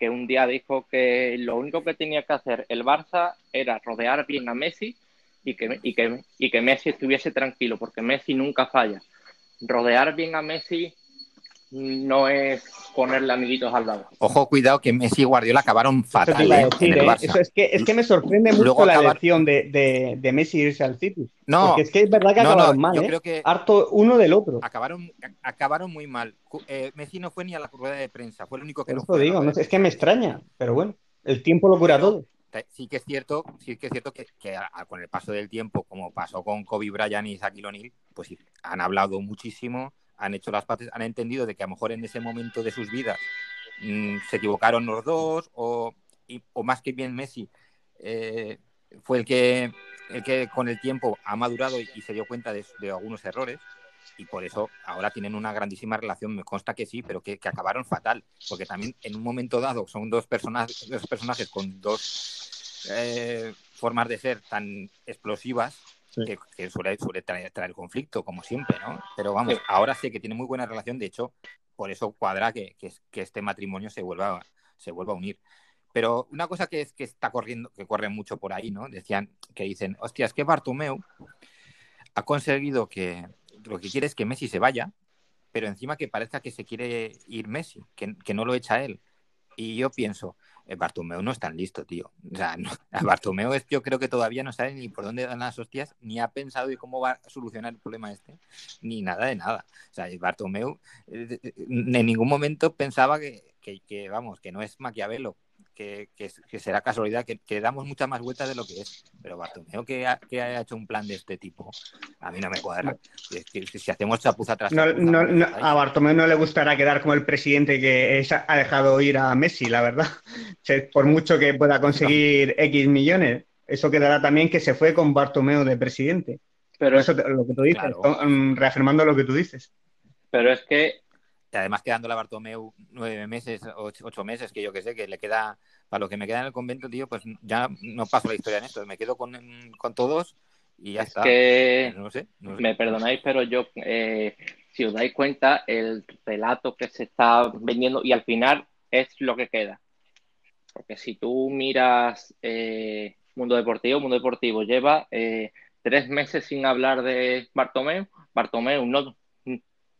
que un día dijo que lo único que tenía que hacer el Barça era rodear bien a Messi y que, y que, y que Messi estuviese tranquilo, porque Messi nunca falla. Rodear bien a Messi no es ponerle amiguitos al lado. Ojo, cuidado, que Messi y Guardiola acabaron fatal. ¿eh? Decir, ¿eh? Eso es, que, es que me sorprende mucho Luego la acabar... elección de, de, de, Messi irse al City. No, porque es que es verdad que no, acabaron no, mal. Yo ¿eh? creo que Harto uno del otro. Acabaron, acabaron muy mal. Eh, Messi no fue ni a la rueda de prensa, fue el único que Por no fue. digo, no, es que me extraña, pero bueno, el tiempo lo cura todo. Sí que es cierto, sí que es cierto que, que a, a, con el paso del tiempo, como pasó con Kobe Bryant y Shaquille O'Neal, pues sí, han hablado muchísimo, han hecho las partes, han entendido de que a lo mejor en ese momento de sus vidas mmm, se equivocaron los dos o, y, o, más que bien Messi eh, fue el que, el que con el tiempo ha madurado y, y se dio cuenta de, de, algunos errores y por eso ahora tienen una grandísima relación, me consta que sí, pero que, que acabaron fatal, porque también en un momento dado son dos personajes, dos personajes con dos eh, formas de ser tan explosivas Sí. Que, que, suele, suele traer, traer, conflicto, como siempre, ¿no? Pero vamos, sí. ahora sé que tiene muy buena relación, de hecho, por eso cuadra que, que, que, este matrimonio se vuelva, se vuelva a unir. Pero una cosa que, es, que está corriendo, que corre mucho por ahí, ¿no? Decían, que dicen, hostia, es que Bartomeu ha conseguido que lo que quiere es que Messi se vaya, pero encima que parezca que se quiere ir Messi, que, que no lo echa él. Y yo pienso, Bartomeu no es tan listo, tío. O sea, no, Bartomeu es, yo creo que todavía no sabe ni por dónde dan las hostias, ni ha pensado de cómo va a solucionar el problema este, ni nada de nada. O sea, Bartomeu eh, en ningún momento pensaba que, que, vamos, que no es Maquiavelo, que, que, que será casualidad, que, que, damos muchas más vueltas de lo que es. Pero Bartomeu que ha, que ha hecho un plan de este tipo, a mí no me cuadra. Que, si hacemos chapuza tras no, chapuza, no, no, a Bartomeu no le gustará quedar como el presidente que es, ha dejado ir a Messi, la verdad. Por mucho que pueda conseguir X millones, eso quedará también que se fue con Bartomeu de presidente. Pero eso lo que tú dices, claro. reafirmando lo que tú dices. Pero es que además quedándole a Bartomeu nueve meses, ocho, ocho, meses, que yo que sé, que le queda, para lo que me queda en el convento, tío, pues ya no paso la historia en esto, me quedo con, con todos y ya es está. Que no sé, no sé, Me perdonáis, pero yo, eh, si os dais cuenta, el relato que se está vendiendo y al final es lo que queda. Porque si tú miras eh, Mundo Deportivo, Mundo Deportivo lleva eh, tres meses sin hablar de Bartomeu. Bartomeu no,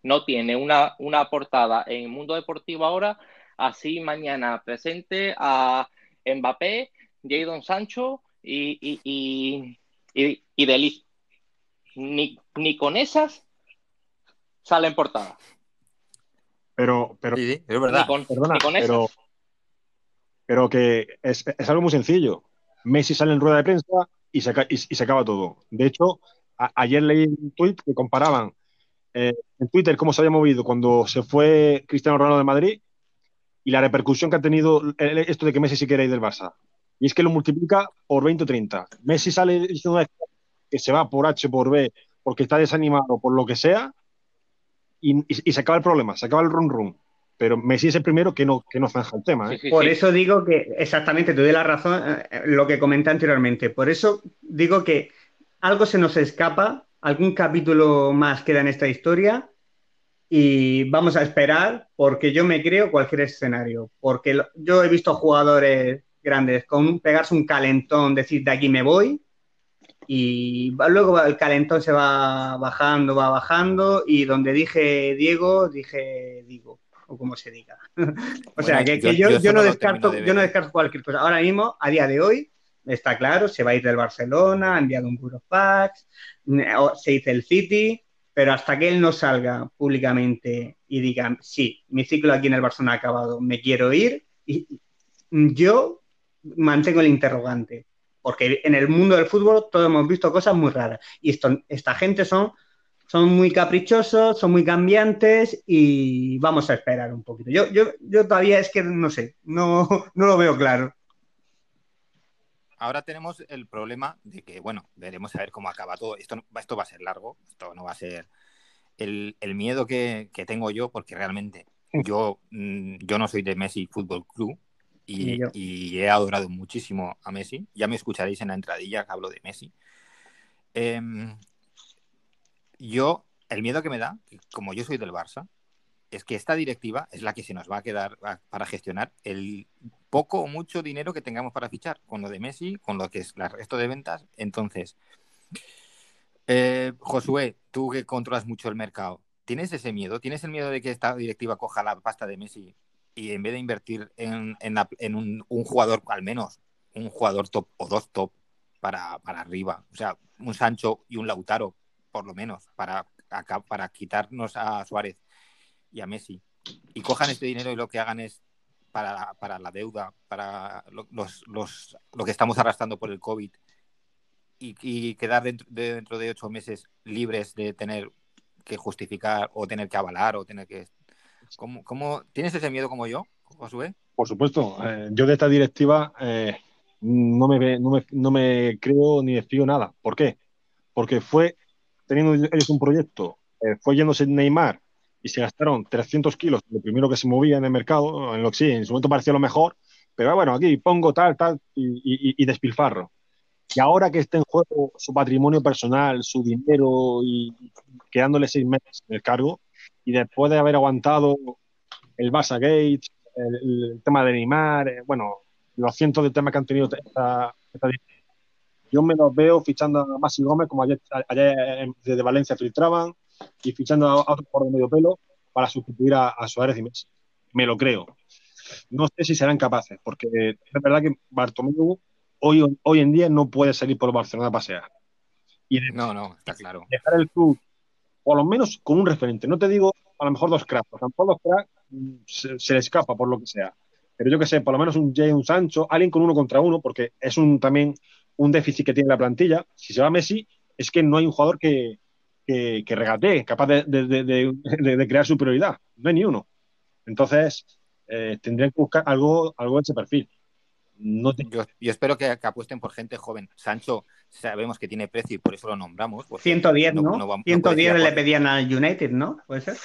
no tiene una, una portada en el mundo deportivo ahora, así mañana presente a Mbappé, Jadon Sancho y, y, y, y, y Delis. Ni, ni con esas salen portadas. Pero, pero, sí, sí, es verdad. Ni con, perdona, ni con pero, esas. pero que es, es, algo muy sencillo. Messi sale en rueda de prensa y se, y, y se acaba todo. De hecho, a, ayer leí un tweet que comparaban eh, en Twitter cómo se había movido cuando se fue Cristiano Ronaldo de Madrid y la repercusión que ha tenido esto de que Messi sí quiere ir del Barça. Y es que lo multiplica por 20 o 30. Messi sale diciendo que se va por H, por B, porque está desanimado, por lo que sea, y, y, y se acaba el problema, se acaba el run run. Pero Messi es el primero que no, que no zanja el tema. ¿eh? Sí, sí, por sí. eso digo que, exactamente, te doy la razón, eh, lo que comenté anteriormente. Por eso digo que algo se nos escapa algún capítulo más queda en esta historia y vamos a esperar porque yo me creo cualquier escenario. Porque lo, yo he visto jugadores grandes con pegarse un calentón, decir de aquí me voy y luego el calentón se va bajando, va bajando y donde dije Diego, dije Diego o como se diga. o bueno, sea, que, que yo, yo, yo, no descarto, yo no descarto cualquier cosa. Ahora mismo, a día de hoy, está claro, se va a ir del Barcelona, ha enviado un burofax, se dice el City, pero hasta que él no salga públicamente y diga, sí, mi ciclo aquí en el Barcelona ha acabado, me quiero ir, y yo mantengo el interrogante, porque en el mundo del fútbol todos hemos visto cosas muy raras, y esto, esta gente son, son muy caprichosos, son muy cambiantes, y vamos a esperar un poquito. Yo, yo, yo todavía es que no sé, no, no lo veo claro ahora tenemos el problema de que, bueno, veremos a ver cómo acaba todo. Esto, esto va a ser largo, esto no va a ser el, miedo que, tengo yo, porque realmente yo, mm, yo no soy de Messi Fútbol Club y, he adorado muchísimo a Messi. Ya me escucharéis en la entradilla que hablo de Messi. Em, yo, el miedo que me da, como yo soy del Barça, es que esta directiva es la que se nos va a quedar para gestionar el poco o mucho dinero que tengamos para fichar, con lo de Messi, con lo que es el resto de ventas. Entonces, eh, Josué, tú que controlas mucho el mercado, ¿tienes ese miedo? ¿Tienes el miedo de que esta directiva coja la pasta de Messi y en vez de invertir en, un, jugador, al menos, un jugador top o dos top para, arriba, o sea, un Sancho y un Lautaro, por lo menos, para, para quitarnos a Suárez y a Messi, y cojan este dinero y lo que hagan es para, para la deuda, para los, los, lo que estamos arrastrando por el COVID y, quedar dentro de, dentro de ocho meses libres de tener que justificar o tener que avalar o tener que... ¿Cómo, cómo... ¿Tienes ese miedo como yo, Josué? Por supuesto. Eh, yo de esta directiva eh, no, me, no, me, no me creo ni desfío nada. ¿Por qué? Porque fue teniendo ellos un proyecto, eh, fue yéndose Neymar y se gastaron 300 kilos, lo primero que se movía en el mercado, en lo que sí, en su momento parecía lo mejor, pero bueno, aquí pongo tal, tal y, despilfarro. Y ahora que está en juego su patrimonio personal, su dinero y quedándole seis meses en el cargo, y después de haber aguantado el Barça Gate, el, tema de Neymar, eh, bueno, los cientos de temas que han tenido esta, yo me los veo fichando a Masi Gómez, como ayer, ayer desde Valencia filtraban, y fichando a, otro por de medio pelo para sustituir a, Suárez y Messi. Me lo creo. No sé si serán capaces, porque es verdad que Bartomeu hoy, hoy en día no puede salir por Barcelona a pasear. Y no, no, está claro. Dejar el club, por lo menos con un referente. No te digo a lo mejor dos cracks, porque tampoco los cracks mm, se, le escapa por lo que sea. Pero yo que sé, por lo menos un Jay, un Sancho, alguien con uno contra uno, porque es un también un déficit que tiene la plantilla. Si se va Messi, es que no hay un jugador que, que, regatee, capaz de, crear su prioridad. No hay ni uno. Entonces, eh, tendrían que buscar algo, algo de ese perfil. No yo, espero que, apuesten por gente joven. Sancho sabemos que tiene precio y por eso lo nombramos. 110, ¿no? 110 le pedían al United, ¿no? ¿Puede ser?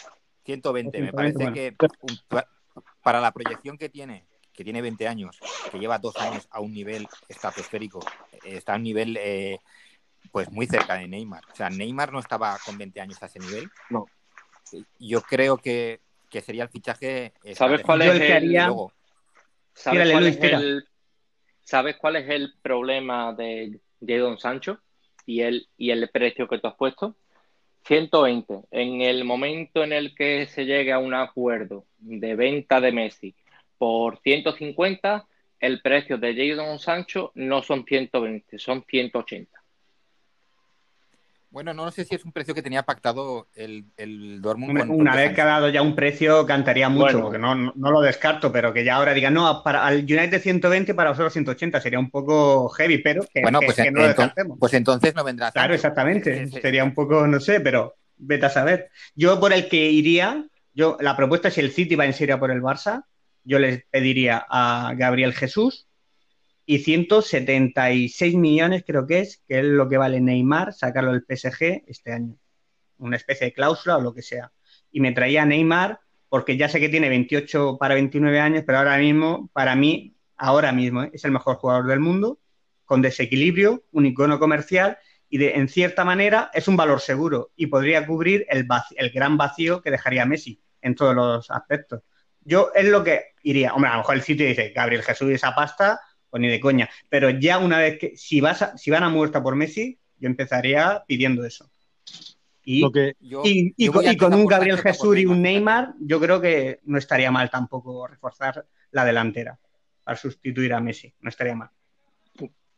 120. me parece que para la proyección que tiene, que tiene 20 años, que lleva dos años a un nivel estratosférico, eh, está a un nivel eh, pues muy cerca de Neymar. O sea, Neymar no estaba con 20 años a ese nivel. No. Yo creo que, sería el fichaje. ¿Sabes cuál es el... ¿Sabes, cuál es el... ¿Sabes cuál es el problema de Jadon Sancho y el, y el precio que tú has puesto? 120. En el momento en el que se llegue a un acuerdo de venta de Messi por 150, el precio de Jadon Sancho no son 120, son 180. Bueno, no sé si es un precio que tenía pactado el, el Dortmund. una vez que ha dado ya un precio, cantaría mucho, porque no, no, lo descarto, pero que ya ahora digan, no, para al United 120, para vosotros 180, sería un poco heavy, pero que, bueno, pues, no lo descartemos. Pues entonces no vendrá. Claro, exactamente. Sería un poco, no sé, pero vete a saber. Yo por el que iría, yo la propuesta si el City va en serio por el Barça, yo les pediría a Gabriel Jesús, y 176 millones creo que es, que es lo que vale Neymar sacarlo del PSG este año. Una especie de cláusula o lo que sea. Y me traía Neymar porque ya sé que tiene 28 para 29 años, pero ahora mismo, para mí, ahora mismo, ¿eh? es el mejor jugador del mundo, con desequilibrio, un icono comercial y en cierta manera es un valor seguro y podría cubrir el, el gran vacío que dejaría Messi en todos los aspectos. Yo es lo que iría. Hombre, a lo mejor el sitio dice, Gabriel Jesús y esa pasta, pues ni de coña. Pero ya una vez que, si, vas si van a muerta por Messi, yo empezaría pidiendo eso. Y, con, un Gabriel Jesús y un Neymar, yo creo que no estaría mal tampoco reforzar la delantera para sustituir a Messi. No estaría mal.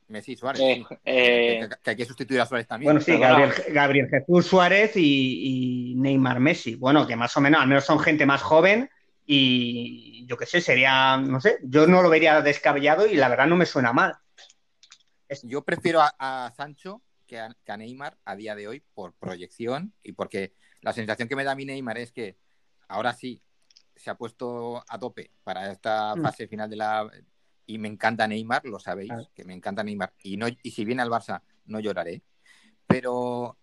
Messi Suárez. Eh, eh, que, que hay que sustituir a Suárez también. Bueno, sí. Gabriel, Gabriel Jesús Suárez y, y Neymar Messi. Bueno, que más o menos, al menos son gente más joven y yo qué sé, sería, no sé, yo no lo vería descabellado y la verdad no me suena mal. Yo prefiero a, a Sancho que a, que a Neymar a día de hoy por proyección y porque la sensación que me da a mí Neymar es que ahora sí se ha puesto a tope para esta Mm. fase final de la y me encanta Neymar, lo sabéis, que me encanta Neymar y no y si viene al Barça no lloraré, pero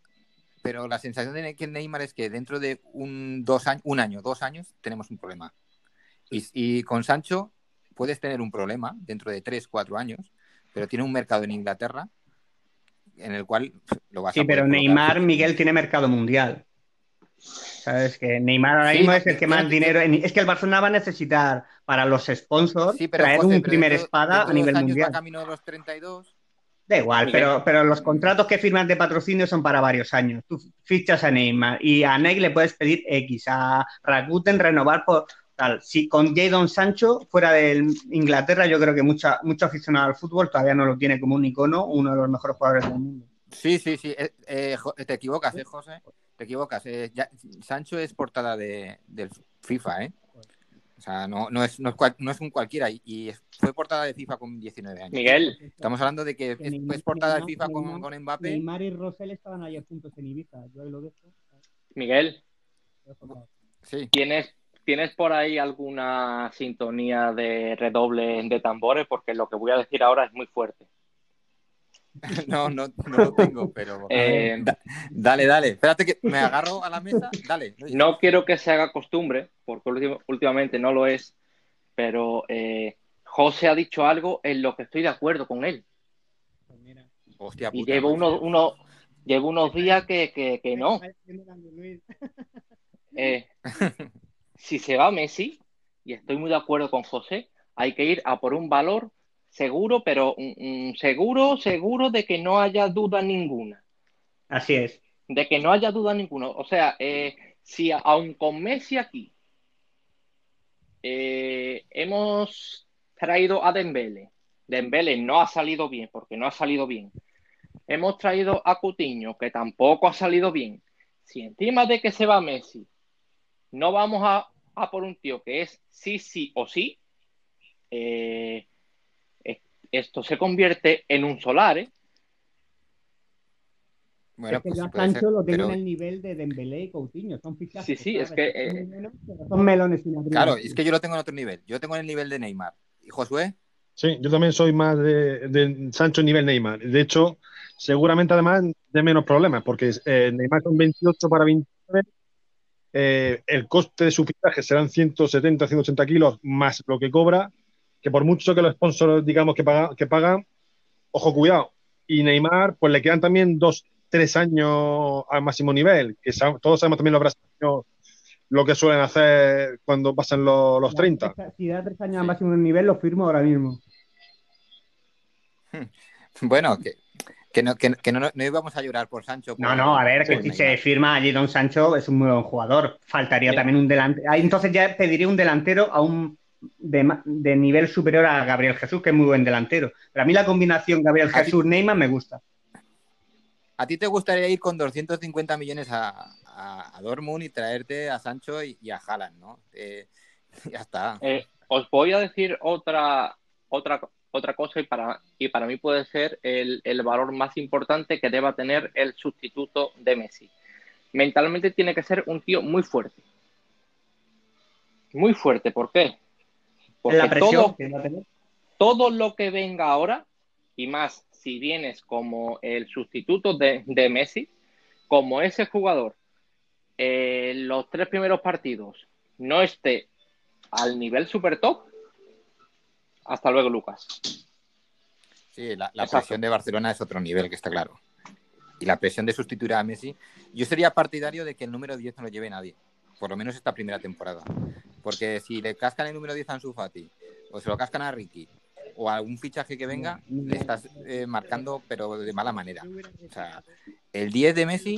pero la sensación de que Neymar es que dentro de un dos años, un año, dos años tenemos un problema y, y con Sancho puedes tener un problema dentro de tres, cuatro años, pero tiene un mercado en Inglaterra en el cual lo vas a Sí, pero colocar. Neymar, Miguel, tiene mercado mundial. Sabes que Neymar ahora Sí, mismo es el que más dinero. Es que el Barcelona va a necesitar para los sponsors Sí, pero traer José, un primer espada a nivel mundial. va camino de los 32. Da igual, pero, pero los contratos que firman de patrocinio son para varios años. Tú fichas a Neymar y a Nike le puedes pedir X, a Rakuten renovar por tal. Si con Jadon Sancho fuera de Inglaterra, yo creo que mucha, mucho aficionado al fútbol todavía no lo tiene como un icono, uno de los mejores jugadores del mundo. Sí, sí, sí. eh, eh, Jo- te equivocas, ¿eh, José? Te equivocas. eh, ya- Sancho es portada de, del FIFA, ¿eh? O sea, no, no, es, no, es, cual- no es un cualquiera. Y, fue portada de FIFA con 19 años. Miguel, Estamos hablando de que es, es portada de FIFA con, con Mbappé. y Rosell estaban ayer juntos en Ibiza. Yo ahí lo dejo. Miguel, Sí. ¿tienes, ¿tienes por ahí alguna sintonía de redoble de tambores? Porque lo que voy a decir ahora es muy fuerte. No, no, no lo tengo, pero. Eh, Da- dale, dale. Espérate que me agarro a la mesa. Dale. no quiero que se haga costumbre, porque últimamente no lo es, pero eh, José ha dicho algo en lo que estoy de acuerdo con él. Hostia Y llevo macho. uno, uno, llevo unos días que, que, que no. Eh, si se va Messi, y estoy muy de acuerdo con José, hay que ir a por un valor seguro, pero mm, mm, seguro, seguro de que no haya duda ninguna. Así es. De que no haya duda ninguna. O sea, eh, si aun con Messi aquí eh, hemos traído a Dembele, Dembele no ha salido bien, porque no ha salido bien. Hemos traído a Coutinho, que tampoco ha salido bien. Si encima de que se va Messi, no vamos a, a por un tío que es sí, sí o sí, eh, esto se convierte en un solar, ¿eh? Bueno, es que pues yo a Sancho ser, lo tengo pero- en el nivel de Dembélé y Coutinho. Son fichajes. Sí, sí, es que, Son eh, son melones sin abrir. Claro, es que yo lo tengo en otro nivel. Yo tengo en el nivel de Neymar. ¿Y Josué? Sí, yo también soy más de, de Sancho nivel Neymar. De hecho, seguramente además de menos problemas, porque eh, Neymar son 28 para 29. eh, el coste de su fichaje serán 170, 180 kilos más lo que cobra, que por mucho que los sponsors digamos que, paga- que pagan, ojo, cuidado. Y Neymar, pues le quedan también dos, tres años al máximo nivel, que todos sabemos también los brasileños lo que suelen hacer cuando pasan los, los 30. Si da tres años a máximo nivel, lo firmo ahora mismo. Bueno, que, que, no, que, que no, no íbamos a llorar por Sancho. No, por- no, a ver, que si Neymar. se firma allí Don Sancho es un muy buen jugador. Faltaría Sí. también un delantero. Entonces ya pediría un delantero a un de, nivel superior a Gabriel Jesús, que es muy buen delantero. Pero a mí la combinación Gabriel Jesús-Neymar me gusta. ¿A ti te gustaría ir con 250 millones a, a, a Dortmund y traerte a Sancho y, y a Haaland, ¿no? Eh, ya está. Eh, os voy a decir otra, otra, otra cosa y para, y para mí puede ser el, el valor más importante que deba tener el sustituto de Messi. Mentalmente tiene que ser un tío muy fuerte. Muy fuerte, ¿por qué? Porque la presión todo, que va a tener. todo lo que venga ahora, y más si vienes como el sustituto de, de Messi, como ese jugador en los tres primeros partidos no esté al nivel super top, hasta luego, Lucas. Sí, la, la presión de Barcelona es otro nivel, que está claro. Y la presión de sustituir a Messi. Yo sería partidario de que el número 10 no lo lleve nadie. Por lo menos esta primera temporada. Porque si le cascan el número 10 a Ansu Fati, o se lo cascan a Ricky, o a algún fichaje que venga, le estás eh, marcando, pero de mala manera. O sea, el 10 de Messi,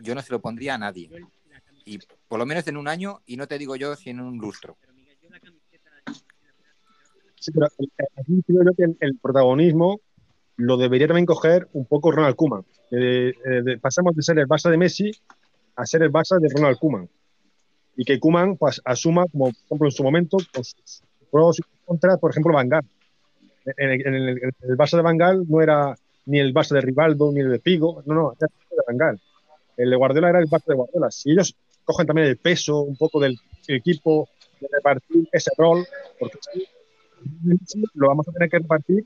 yo no se lo pondría a nadie. Y por lo menos en un año, y no te digo yo si en un lustro. Sí, pero eh, aquí creo yo que el, el protagonismo lo debería también coger un poco Ronald Koeman. Eh, pasamos de ser el Barça de Messi a ser el Barça de Ronald Koeman. Y que Koeman pues, asuma, como por ejemplo en su momento, pues, pros y contras, por ejemplo, Van En, el, Barça de Van no era ni el Barça de Rivaldo ni el de Pigo, no, no, era el de Van El de Guardiola era el Barça de Guardiola. Si ellos cogen también el peso un poco del equipo, de repartir ese rol, porque lo vamos a tener que repartir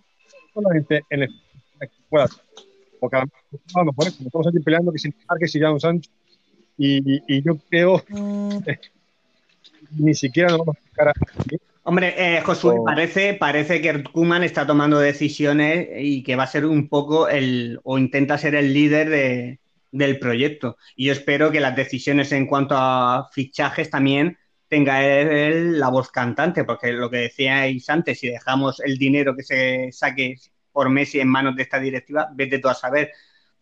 solamente en el que pueda. Porque a lo estamos aquí peleando que sin que si un Sancho, y, y, yo creo que ni siquiera nos vamos a fijar Hombre, eh, Josué, parece, parece que Kuman está tomando decisiones y que va a ser un poco el, o intenta ser el líder de, del proyecto. Y yo espero que las decisiones en cuanto a fichajes también tenga él la voz cantante, porque lo que decíais antes, si dejamos el dinero que se saque por Messi en manos de esta directiva, vete tú a saber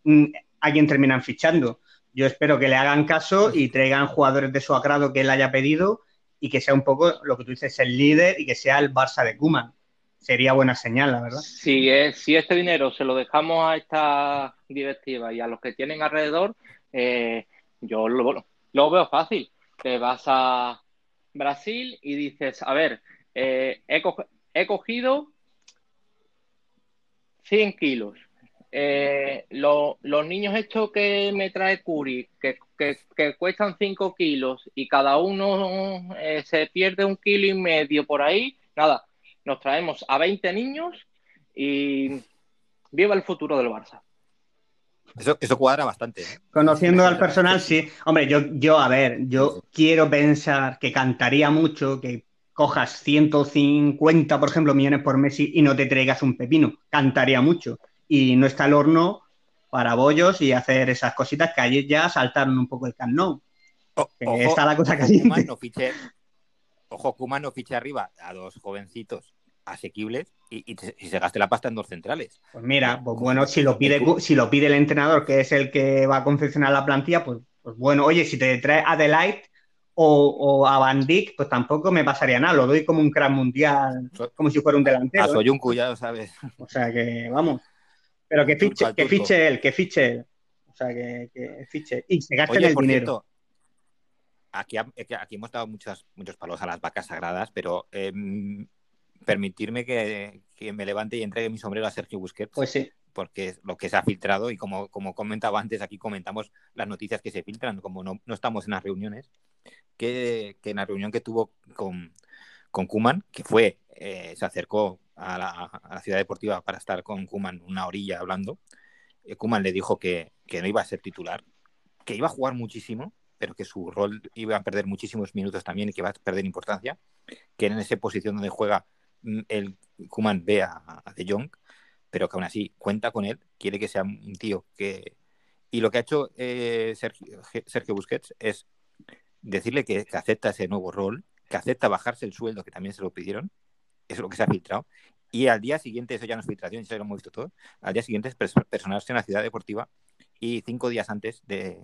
mm, a quién terminan fichando. Yo espero que le hagan caso y traigan jugadores de su agrado que él haya pedido y que sea un poco lo que tú dices, el líder y que sea el Barça de Kuman. Sería buena señal, la verdad. Si, es, si este dinero se lo dejamos a esta directiva y a los que tienen alrededor, eh, yo lo, lo veo fácil. Te vas a Brasil y dices, a ver, eh, he, cogido 100 kilos. Eh, los niños estos que me trae Curi, que, cuestan 5 kilos y cada uno eh, se pierde un kilo y medio por ahí, nada, nos traemos a 20 niños y viva el futuro del Barça. Eso, cuadra bastante. ¿eh? Conociendo al personal, sí. Hombre, yo, yo, a ver, yo quiero pensar que cantaría mucho que cojas 150, por ejemplo, millones por Messi y no te traigas un pepino. Cantaría mucho. Y no está el horno para bollos y hacer esas cositas que ayer ya saltaron un poco el canón. está la cosa caliente. ojo, Kuma no fiche arriba a dos jovencitos asequibles y, se gaste la pasta en dos centrales. Pues mira, pues bueno, si lo pide si lo pide el entrenador, que es el que va a confeccionar la plantilla, pues, pues bueno, oye, si te trae a Adelaide o, a Van Dijk, pues tampoco me pasaría nada, lo doy como un crack mundial, como si fuera un delantero. A ¿eh? Soyuncu, ya lo sabes. O sea que, vamos, pero que fiche, que fiche él, que fiche él. O sea, que, fiche y se gaste el dinero. aquí, aquí hemos dado muchos, muchos palos a las vacas sagradas, pero em, permitirme que, me levante y entregue mi sombrero a Sergio Busquets. Pues sí. Porque es lo que se ha filtrado y como, como comentaba antes, aquí comentamos las noticias que se filtran, como no, estamos en las reuniones, que, en la reunión que tuvo con, con Kuman, que fue, eh, se acercó a la, ciudad deportiva para estar con Kuman una orilla hablando, eh, Kuman le dijo que, que no iba a ser titular, que iba a jugar muchísimo, pero que su rol iba a perder muchísimos minutos también y que va a perder importancia, que en esa posición donde juega Mm, el Kuman ve a, De Jong, pero que aún así cuenta con él, quiere que sea un tío que... Y lo que ha hecho eh, Sergio, Busquets es decirle que, acepta ese nuevo rol, que acepta bajarse el sueldo, que también se lo pidieron, es lo que se ha filtrado, y al día siguiente, eso ya no es filtración, ya lo hemos visto todo, al día siguiente es personarse en la ciudad deportiva y cinco días antes de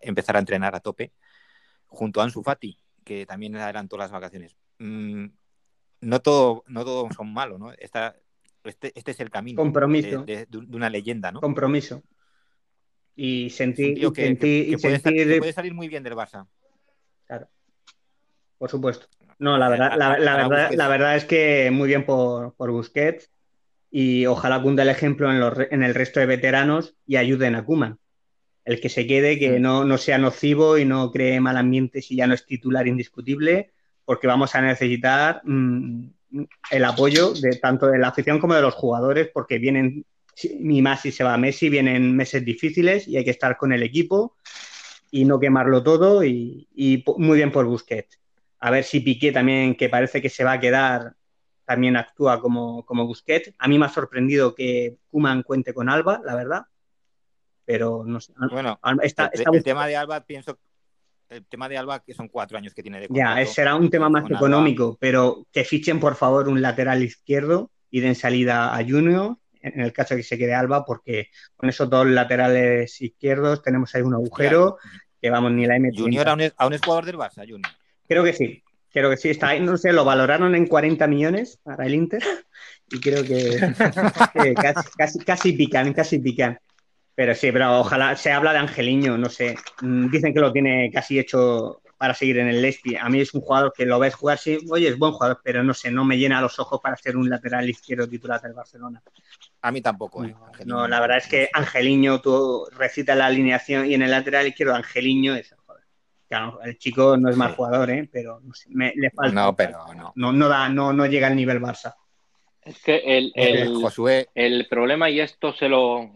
empezar a entrenar a tope, junto a Ansu Fati, que también adelantó las vacaciones. Mm, no todo, no todo son malos, ¿no? Esta, este, este es el camino Compromiso. De, una leyenda, ¿no? Compromiso. Y sentir, que, puede, salir muy bien del Barça. Claro. Por supuesto. No, la verdad, la, verdad, la verdad es que muy bien por, por Busquets y ojalá cunda el ejemplo en, los, en el resto de veteranos y ayuden a Kuman. El que se quede, que mm. no, no sea nocivo y no cree mal ambiente si ya no es titular indiscutible porque vamos a necesitar mm, el apoyo de tanto de la afición como de los jugadores, porque vienen, ni más si se va Messi, vienen meses difíciles y hay que estar con el equipo y no quemarlo todo y, muy bien por Busquets. A ver si Piqué también, que parece que se va a quedar, también actúa como, como Busquets. A mí me ha sorprendido que Kuman cuente con Alba, la verdad. Pero no sé. Bueno, el, tema de Alba pienso el tema de Alba, que son cuatro años que tiene de contrato. Ya, será un tema más económico, pero que fichen por favor un lateral izquierdo y den salida a Junior en el caso de que se quede Alba, porque con esos dos laterales izquierdos tenemos ahí un agujero que vamos, ni la M. Junior aún es, jugador del Barça, Junior. Creo que sí. Creo que sí, está ahí, no sé, lo valoraron en 40 millones para el Inter y creo que, casi, casi, casi pican, casi pican. Pero sí, pero ojalá se habla de Angeliño, no sé. Mm, dicen que lo tiene casi hecho para seguir en el Lesti. A mí es un jugador que lo ves jugar, sí, oye, es buen jugador, pero no sé, no me llena los ojos para ser un lateral izquierdo titular del Barcelona. A mí tampoco, ¿eh? No, la verdad es que Angeliño, tú recitas la alineación y en el lateral izquierdo Angeliño es Claro, el chico no es mal jugador, ¿eh? pero no sé, le falta. No, pero no. No, no, da, no, no llega al nivel Barça. Es que el, el, Josué... el problema, y esto se lo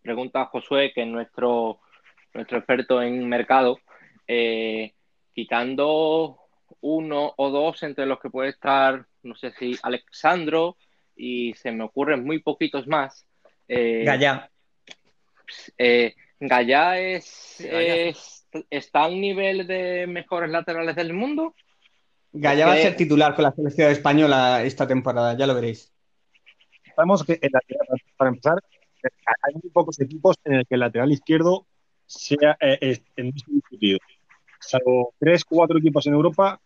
pregunta a Josué, que es nuestro, nuestro experto en mercado, eh, quitando uno o dos entre los que puede estar, no sé si Alexandro, y se me ocurren muy poquitos más. Eh, Gallá. Eh, Gallá es, está al nivel de mejores laterales del mundo. Gallá va a ser titular con la selección española esta temporada, ya lo veréis. Sabemos que para empezar, hay muy pocos equipos en el que el lateral izquierdo sea eh, discutido. Salvo tres, cuatro equipos en Europa,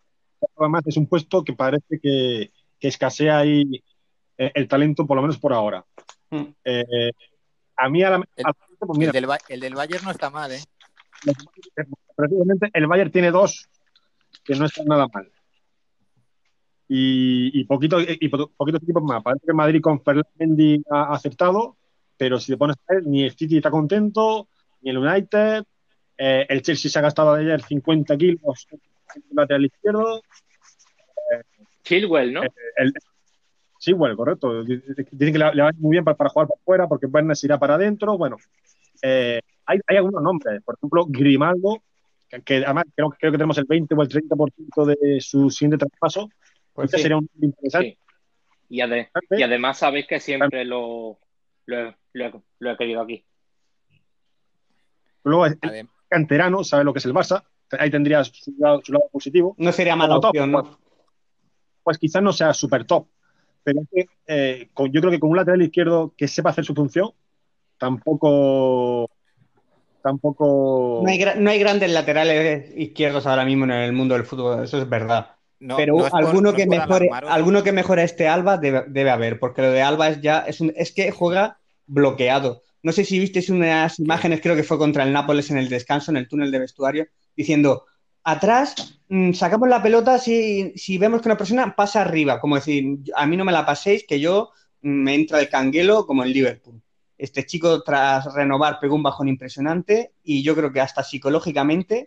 además es un puesto que parece que, escasea ahí eh, el talento, por lo menos por ahora. Hmm. Eh, a mí, a el, pues el, del, el, del, Bayern no está mal, ¿eh? Precisamente el Bayern tiene dos que no están nada mal. Y, y, poquito, y poquitos equipos más. Parece que Madrid con Fernández ha aceptado, pero si te pones a ver, ni el City está contento, ni el United. Eh, el Chelsea se ha gastado ayer 50 kilos en el lateral izquierdo. Chilwell, ¿no? Eh, Chilwell, correcto. Dicen que le, va muy bien para, jugar por fuera porque Werner se irá para adentro. Bueno, eh, hay, hay, algunos nombres. Por ejemplo, Grimaldo, que, además creo, creo, que tenemos el 20 o el 30% de su siguiente traspaso. Pues este sería un interesante. Y, y, además sabéis que siempre lo, lo, lo, he querido aquí. Luego, el canterano sabe lo que es el Barça. Ahí tendría su lado, positivo. No sería mala opción, ¿no? Pues, pues, quizás no sea súper top. Pero eh, yo creo que con un lateral izquierdo que sepa hacer su función, tampoco. Tampoco. No hay, no hay grandes laterales izquierdos ahora mismo en el mundo del fútbol, eso es verdad. pero alguno, que mejore, alguno que mejore este Alba debe, haber, porque lo de Alba es ya, es, es que juega bloqueado. No sé si visteis unas imágenes, creo que fue contra el Nápoles en el descanso, en el túnel de vestuario, diciendo, atrás mm, sacamos la pelota si, si, vemos que una persona pasa arriba, como decir, a mí no me la paséis, que yo mm, me entra el canguelo como el Liverpool. Este chico, tras renovar, pegó un bajón impresionante y yo creo que hasta psicológicamente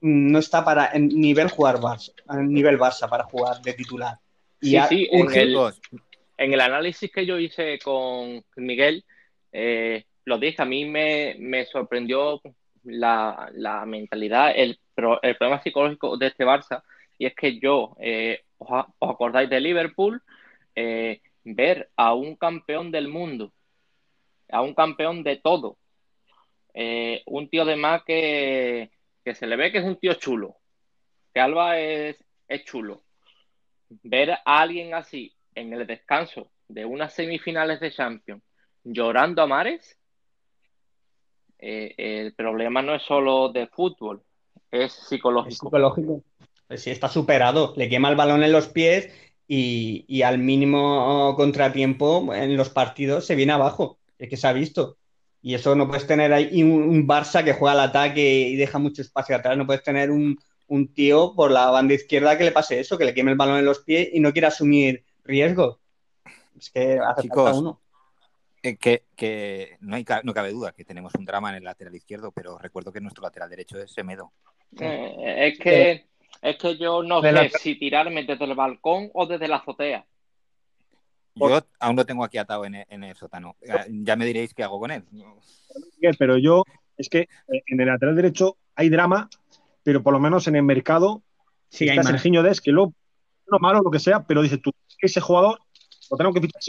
mm, no está para en nivel jugar Barça, en nivel Barça para jugar de titular. Y sí, en, el, en el análisis que yo hice con Miguel, eh, lo dije, a mí me, sorprendió la, mentalidad, el, el, problema psicológico de este Barça, y es que yo, eh, os, acordáis de Liverpool, eh, ver a un campeón del mundo, a un campeón de todo, un tío de más que, se le ve que es un tío chulo, que Alba es, es chulo. Ver a alguien así en el descanso de unas semifinales de Champions llorando a mares, eh, el problema no es solo de fútbol, es psicológico. Es psicológico. Pues sí, está superado. Le quema el balón en los pies y, al mínimo contratiempo en los partidos se viene abajo. Es que se ha visto. Y eso no puedes tener ahí un, Barça que juega al ataque y deja mucho espacio atrás. No puedes tener un, un, tío por la banda izquierda que le pase eso, que le queme el balón en los pies y no quiera asumir riesgo. Es que hace falta uno. Eh, que, no, hay, no cabe duda que tenemos un drama en el lateral izquierdo, pero recuerdo que nuestro lateral derecho es Semedo. Eh, es, que, es que yo no sé si tirarme desde el balcón o desde la azotea. Yo aún lo tengo aquí atado en el, sótano. Ya me diréis qué hago con él. Pero yo, es que eh, en el lateral derecho hay drama, pero por lo menos en el mercado sí, está Serginho Des, que lo no malo, lo que sea, pero dice tú, ese jugador lo tengo que fichar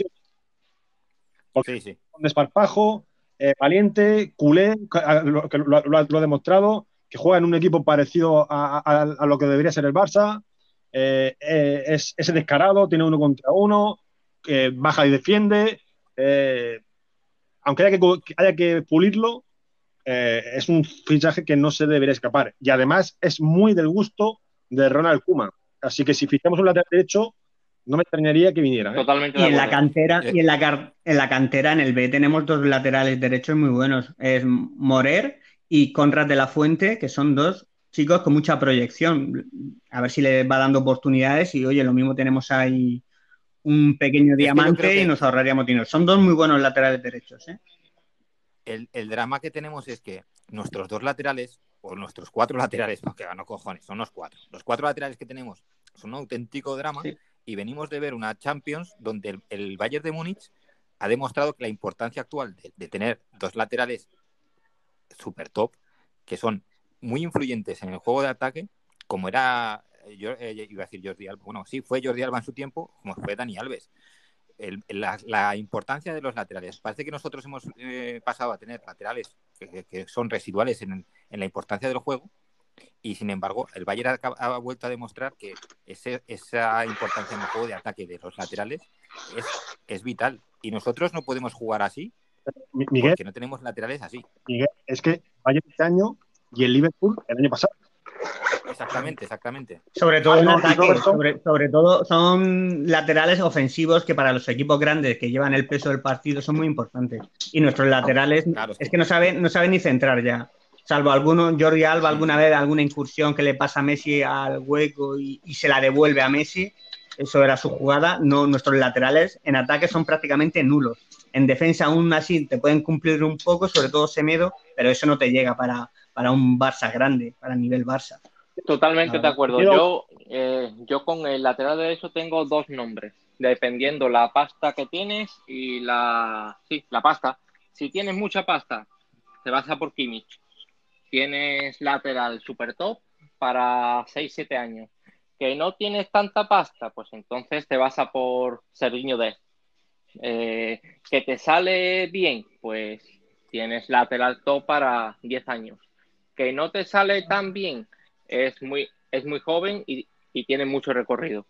porque sí, Un desparpajo, eh, valiente, culé, que lo, ha demostrado, que juega en un equipo parecido a, lo que debería ser el Barça. Eh, eh, es, descarado, tiene uno contra uno, baja y defiende. aunque haya que, haya que pulirlo, es un fichaje que no se debería escapar. Y además es muy del gusto de Ronald Kuma. Así que si fijamos un lateral derecho, no me extrañaría que viniera. ¿eh? Totalmente Y en la cantera, Eh. y en la, car- en la cantera, en el B, tenemos dos laterales derechos muy buenos. Es Morer y Conrad de la Fuente, que son dos chicos con mucha proyección. A ver si le va dando oportunidades y oye, lo mismo tenemos ahí un pequeño diamante que- y nos ahorraríamos dinero. Son dos muy buenos laterales derechos, ¿eh? El, el drama que tenemos es que nuestros dos laterales, o nuestros cuatro laterales, porque no cojones, son los cuatro. Los cuatro laterales que tenemos son un auténtico drama Sí. y venimos de ver una Champions donde el, el Bayern de Múnich ha demostrado que la importancia actual de, de tener dos laterales super top, que son muy influyentes en el juego de ataque, como era, yo eh, iba a decir Jordi Alba, bueno, sí, fue Jordi Alba en su tiempo, como fue Dani Alves. El- la, la importancia de los laterales. Parece que nosotros hemos eh, pasado a tener laterales que, que- son residuales en, en la importancia del juego y sin embargo el Bayern ha, ha vuelto a demostrar que ese- esa importancia en el juego de ataque de los laterales es, es vital y nosotros no podemos jugar así Mi- Miguel, porque no tenemos laterales así. Miguel, es que Bayern este año y el Liverpool el año pasado. Exactamente, exactamente. Sobre todo en ataque, sobre, sobre todo son laterales ofensivos que para los equipos grandes que llevan el peso del partido son muy importantes. Y nuestros laterales Claro, es que no saben, no saben ni centrar ya. Salvo alguno, Jordi Alba alguna vez, alguna incursión que le pasa a Messi al hueco y, y se la devuelve a Messi, eso era su jugada. No, nuestros laterales en ataque son prácticamente nulos. En defensa aún así te pueden cumplir un poco, sobre todo Semedo, pero eso no te llega para, para un Barça grande, para nivel Barça. Totalmente de acuerdo. Yo, eh, yo con el lateral derecho tengo dos nombres, dependiendo la pasta que tienes y la... Sí, la pasta. Si tienes mucha pasta, te vas a por Kimmich. Tienes lateral super top para 6-7 años. Que no tienes tanta pasta, pues entonces te vas a por Serginho Dest. Eh, que te sale bien, pues tienes lateral top para 10 años. Que no te sale tan bien, es muy, es muy joven y, y tiene mucho recorrido.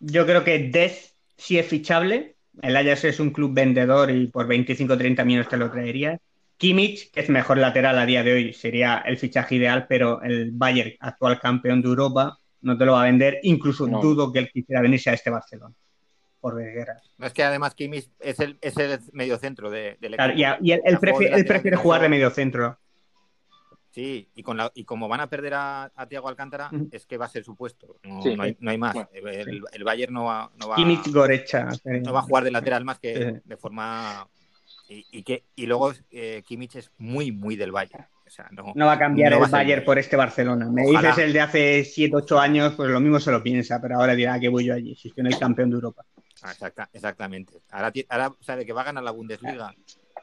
Yo creo que Dez sí es fichable. El Ajax es un club vendedor y por 25 o 30 millones te lo traería. Kimmich, que es mejor lateral a día de hoy, sería el fichaje ideal, pero el Bayern, actual campeón de Europa, no te lo va a vender. Incluso No. dudo que él quisiera venirse a este Barcelona. Por guerra. No es que además Kimmich es el, es el mediocentro de, del Claro, equipo. y, a- y él, de él prefiere jugar de medio centro. Sí, y, con la, y como van a perder a, a Thiago Alcántara, es que va a ser su puesto. No, Sí. no hay, no hay más. Bueno, el, el Bayern no va, no va, Gorecha. no va a jugar de lateral más que Sí. de forma. Y, y que, y luego eh, Kimmich es muy, muy del Bayern. O sea, no, No va a cambiar No va el a Bayern bien. por este Barcelona. Me Ojalá. dices el de hace 7, 8 años, pues lo mismo se lo piensa, pero ahora dirá "Ah, que voy yo allí, si es que no hay campeón de Europa. Ah, exacta- exactamente. Ahora, ahora sabe que va a ganar la Bundesliga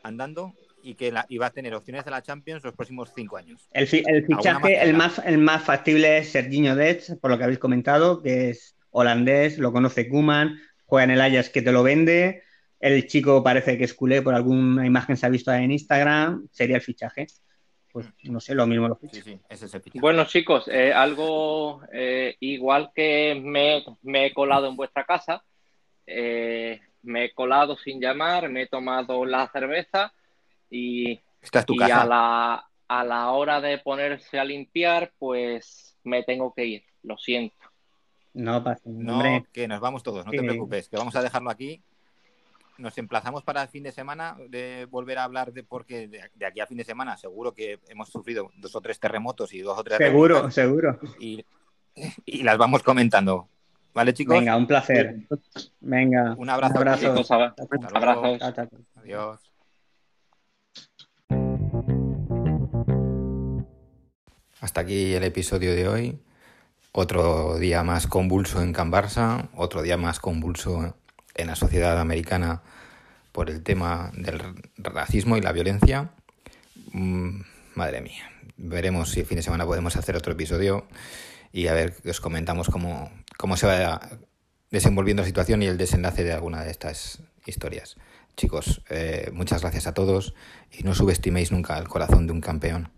andando y que la, y va a tener opciones de la Champions los próximos cinco años. El, fi- el Alguna fichaje, más el más, el más factible es Serginho Dest, por lo que habéis comentado, que es holandés, lo conoce Kuman, juega en el Ajax que te lo vende. El chico parece que es culé, por alguna imagen se ha visto en Instagram, sería el fichaje. Pues no sé, lo mismo lo. Sí, sí, ese es el fichaje. Bueno, chicos, eh, algo eh, igual que me, me he colado en vuestra casa, eh, me he colado sin llamar, me he tomado la cerveza y, Esta es tu y casa. a, la, a la hora de ponerse a limpiar, pues me tengo que ir, lo siento. No pasa nada, No, que nos vamos todos, no te preocupes, que vamos a dejarlo aquí. Nos emplazamos para el fin de semana de volver a hablar de porque de, de aquí a fin de semana seguro que hemos sufrido dos o tres terremotos y dos o tres Seguro, seguro. y, y las vamos comentando. ¿Vale, chicos? Venga, un placer. Venga, Un abrazo. Un abrazo. Chicos, abrazos. chao. Adiós. Hasta aquí el episodio de hoy. Otro día más convulso en Can Barça, otro día más convulso en la sociedad americana por el tema del racismo y la violencia. Mm, madre mía. Veremos si el fin de semana podemos hacer otro episodio y a ver, os comentamos cómo, cómo se va desenvolviendo la situación y el desenlace de alguna de estas historias. Chicos, eh, muchas gracias a todos y no subestiméis nunca el corazón de un campeón.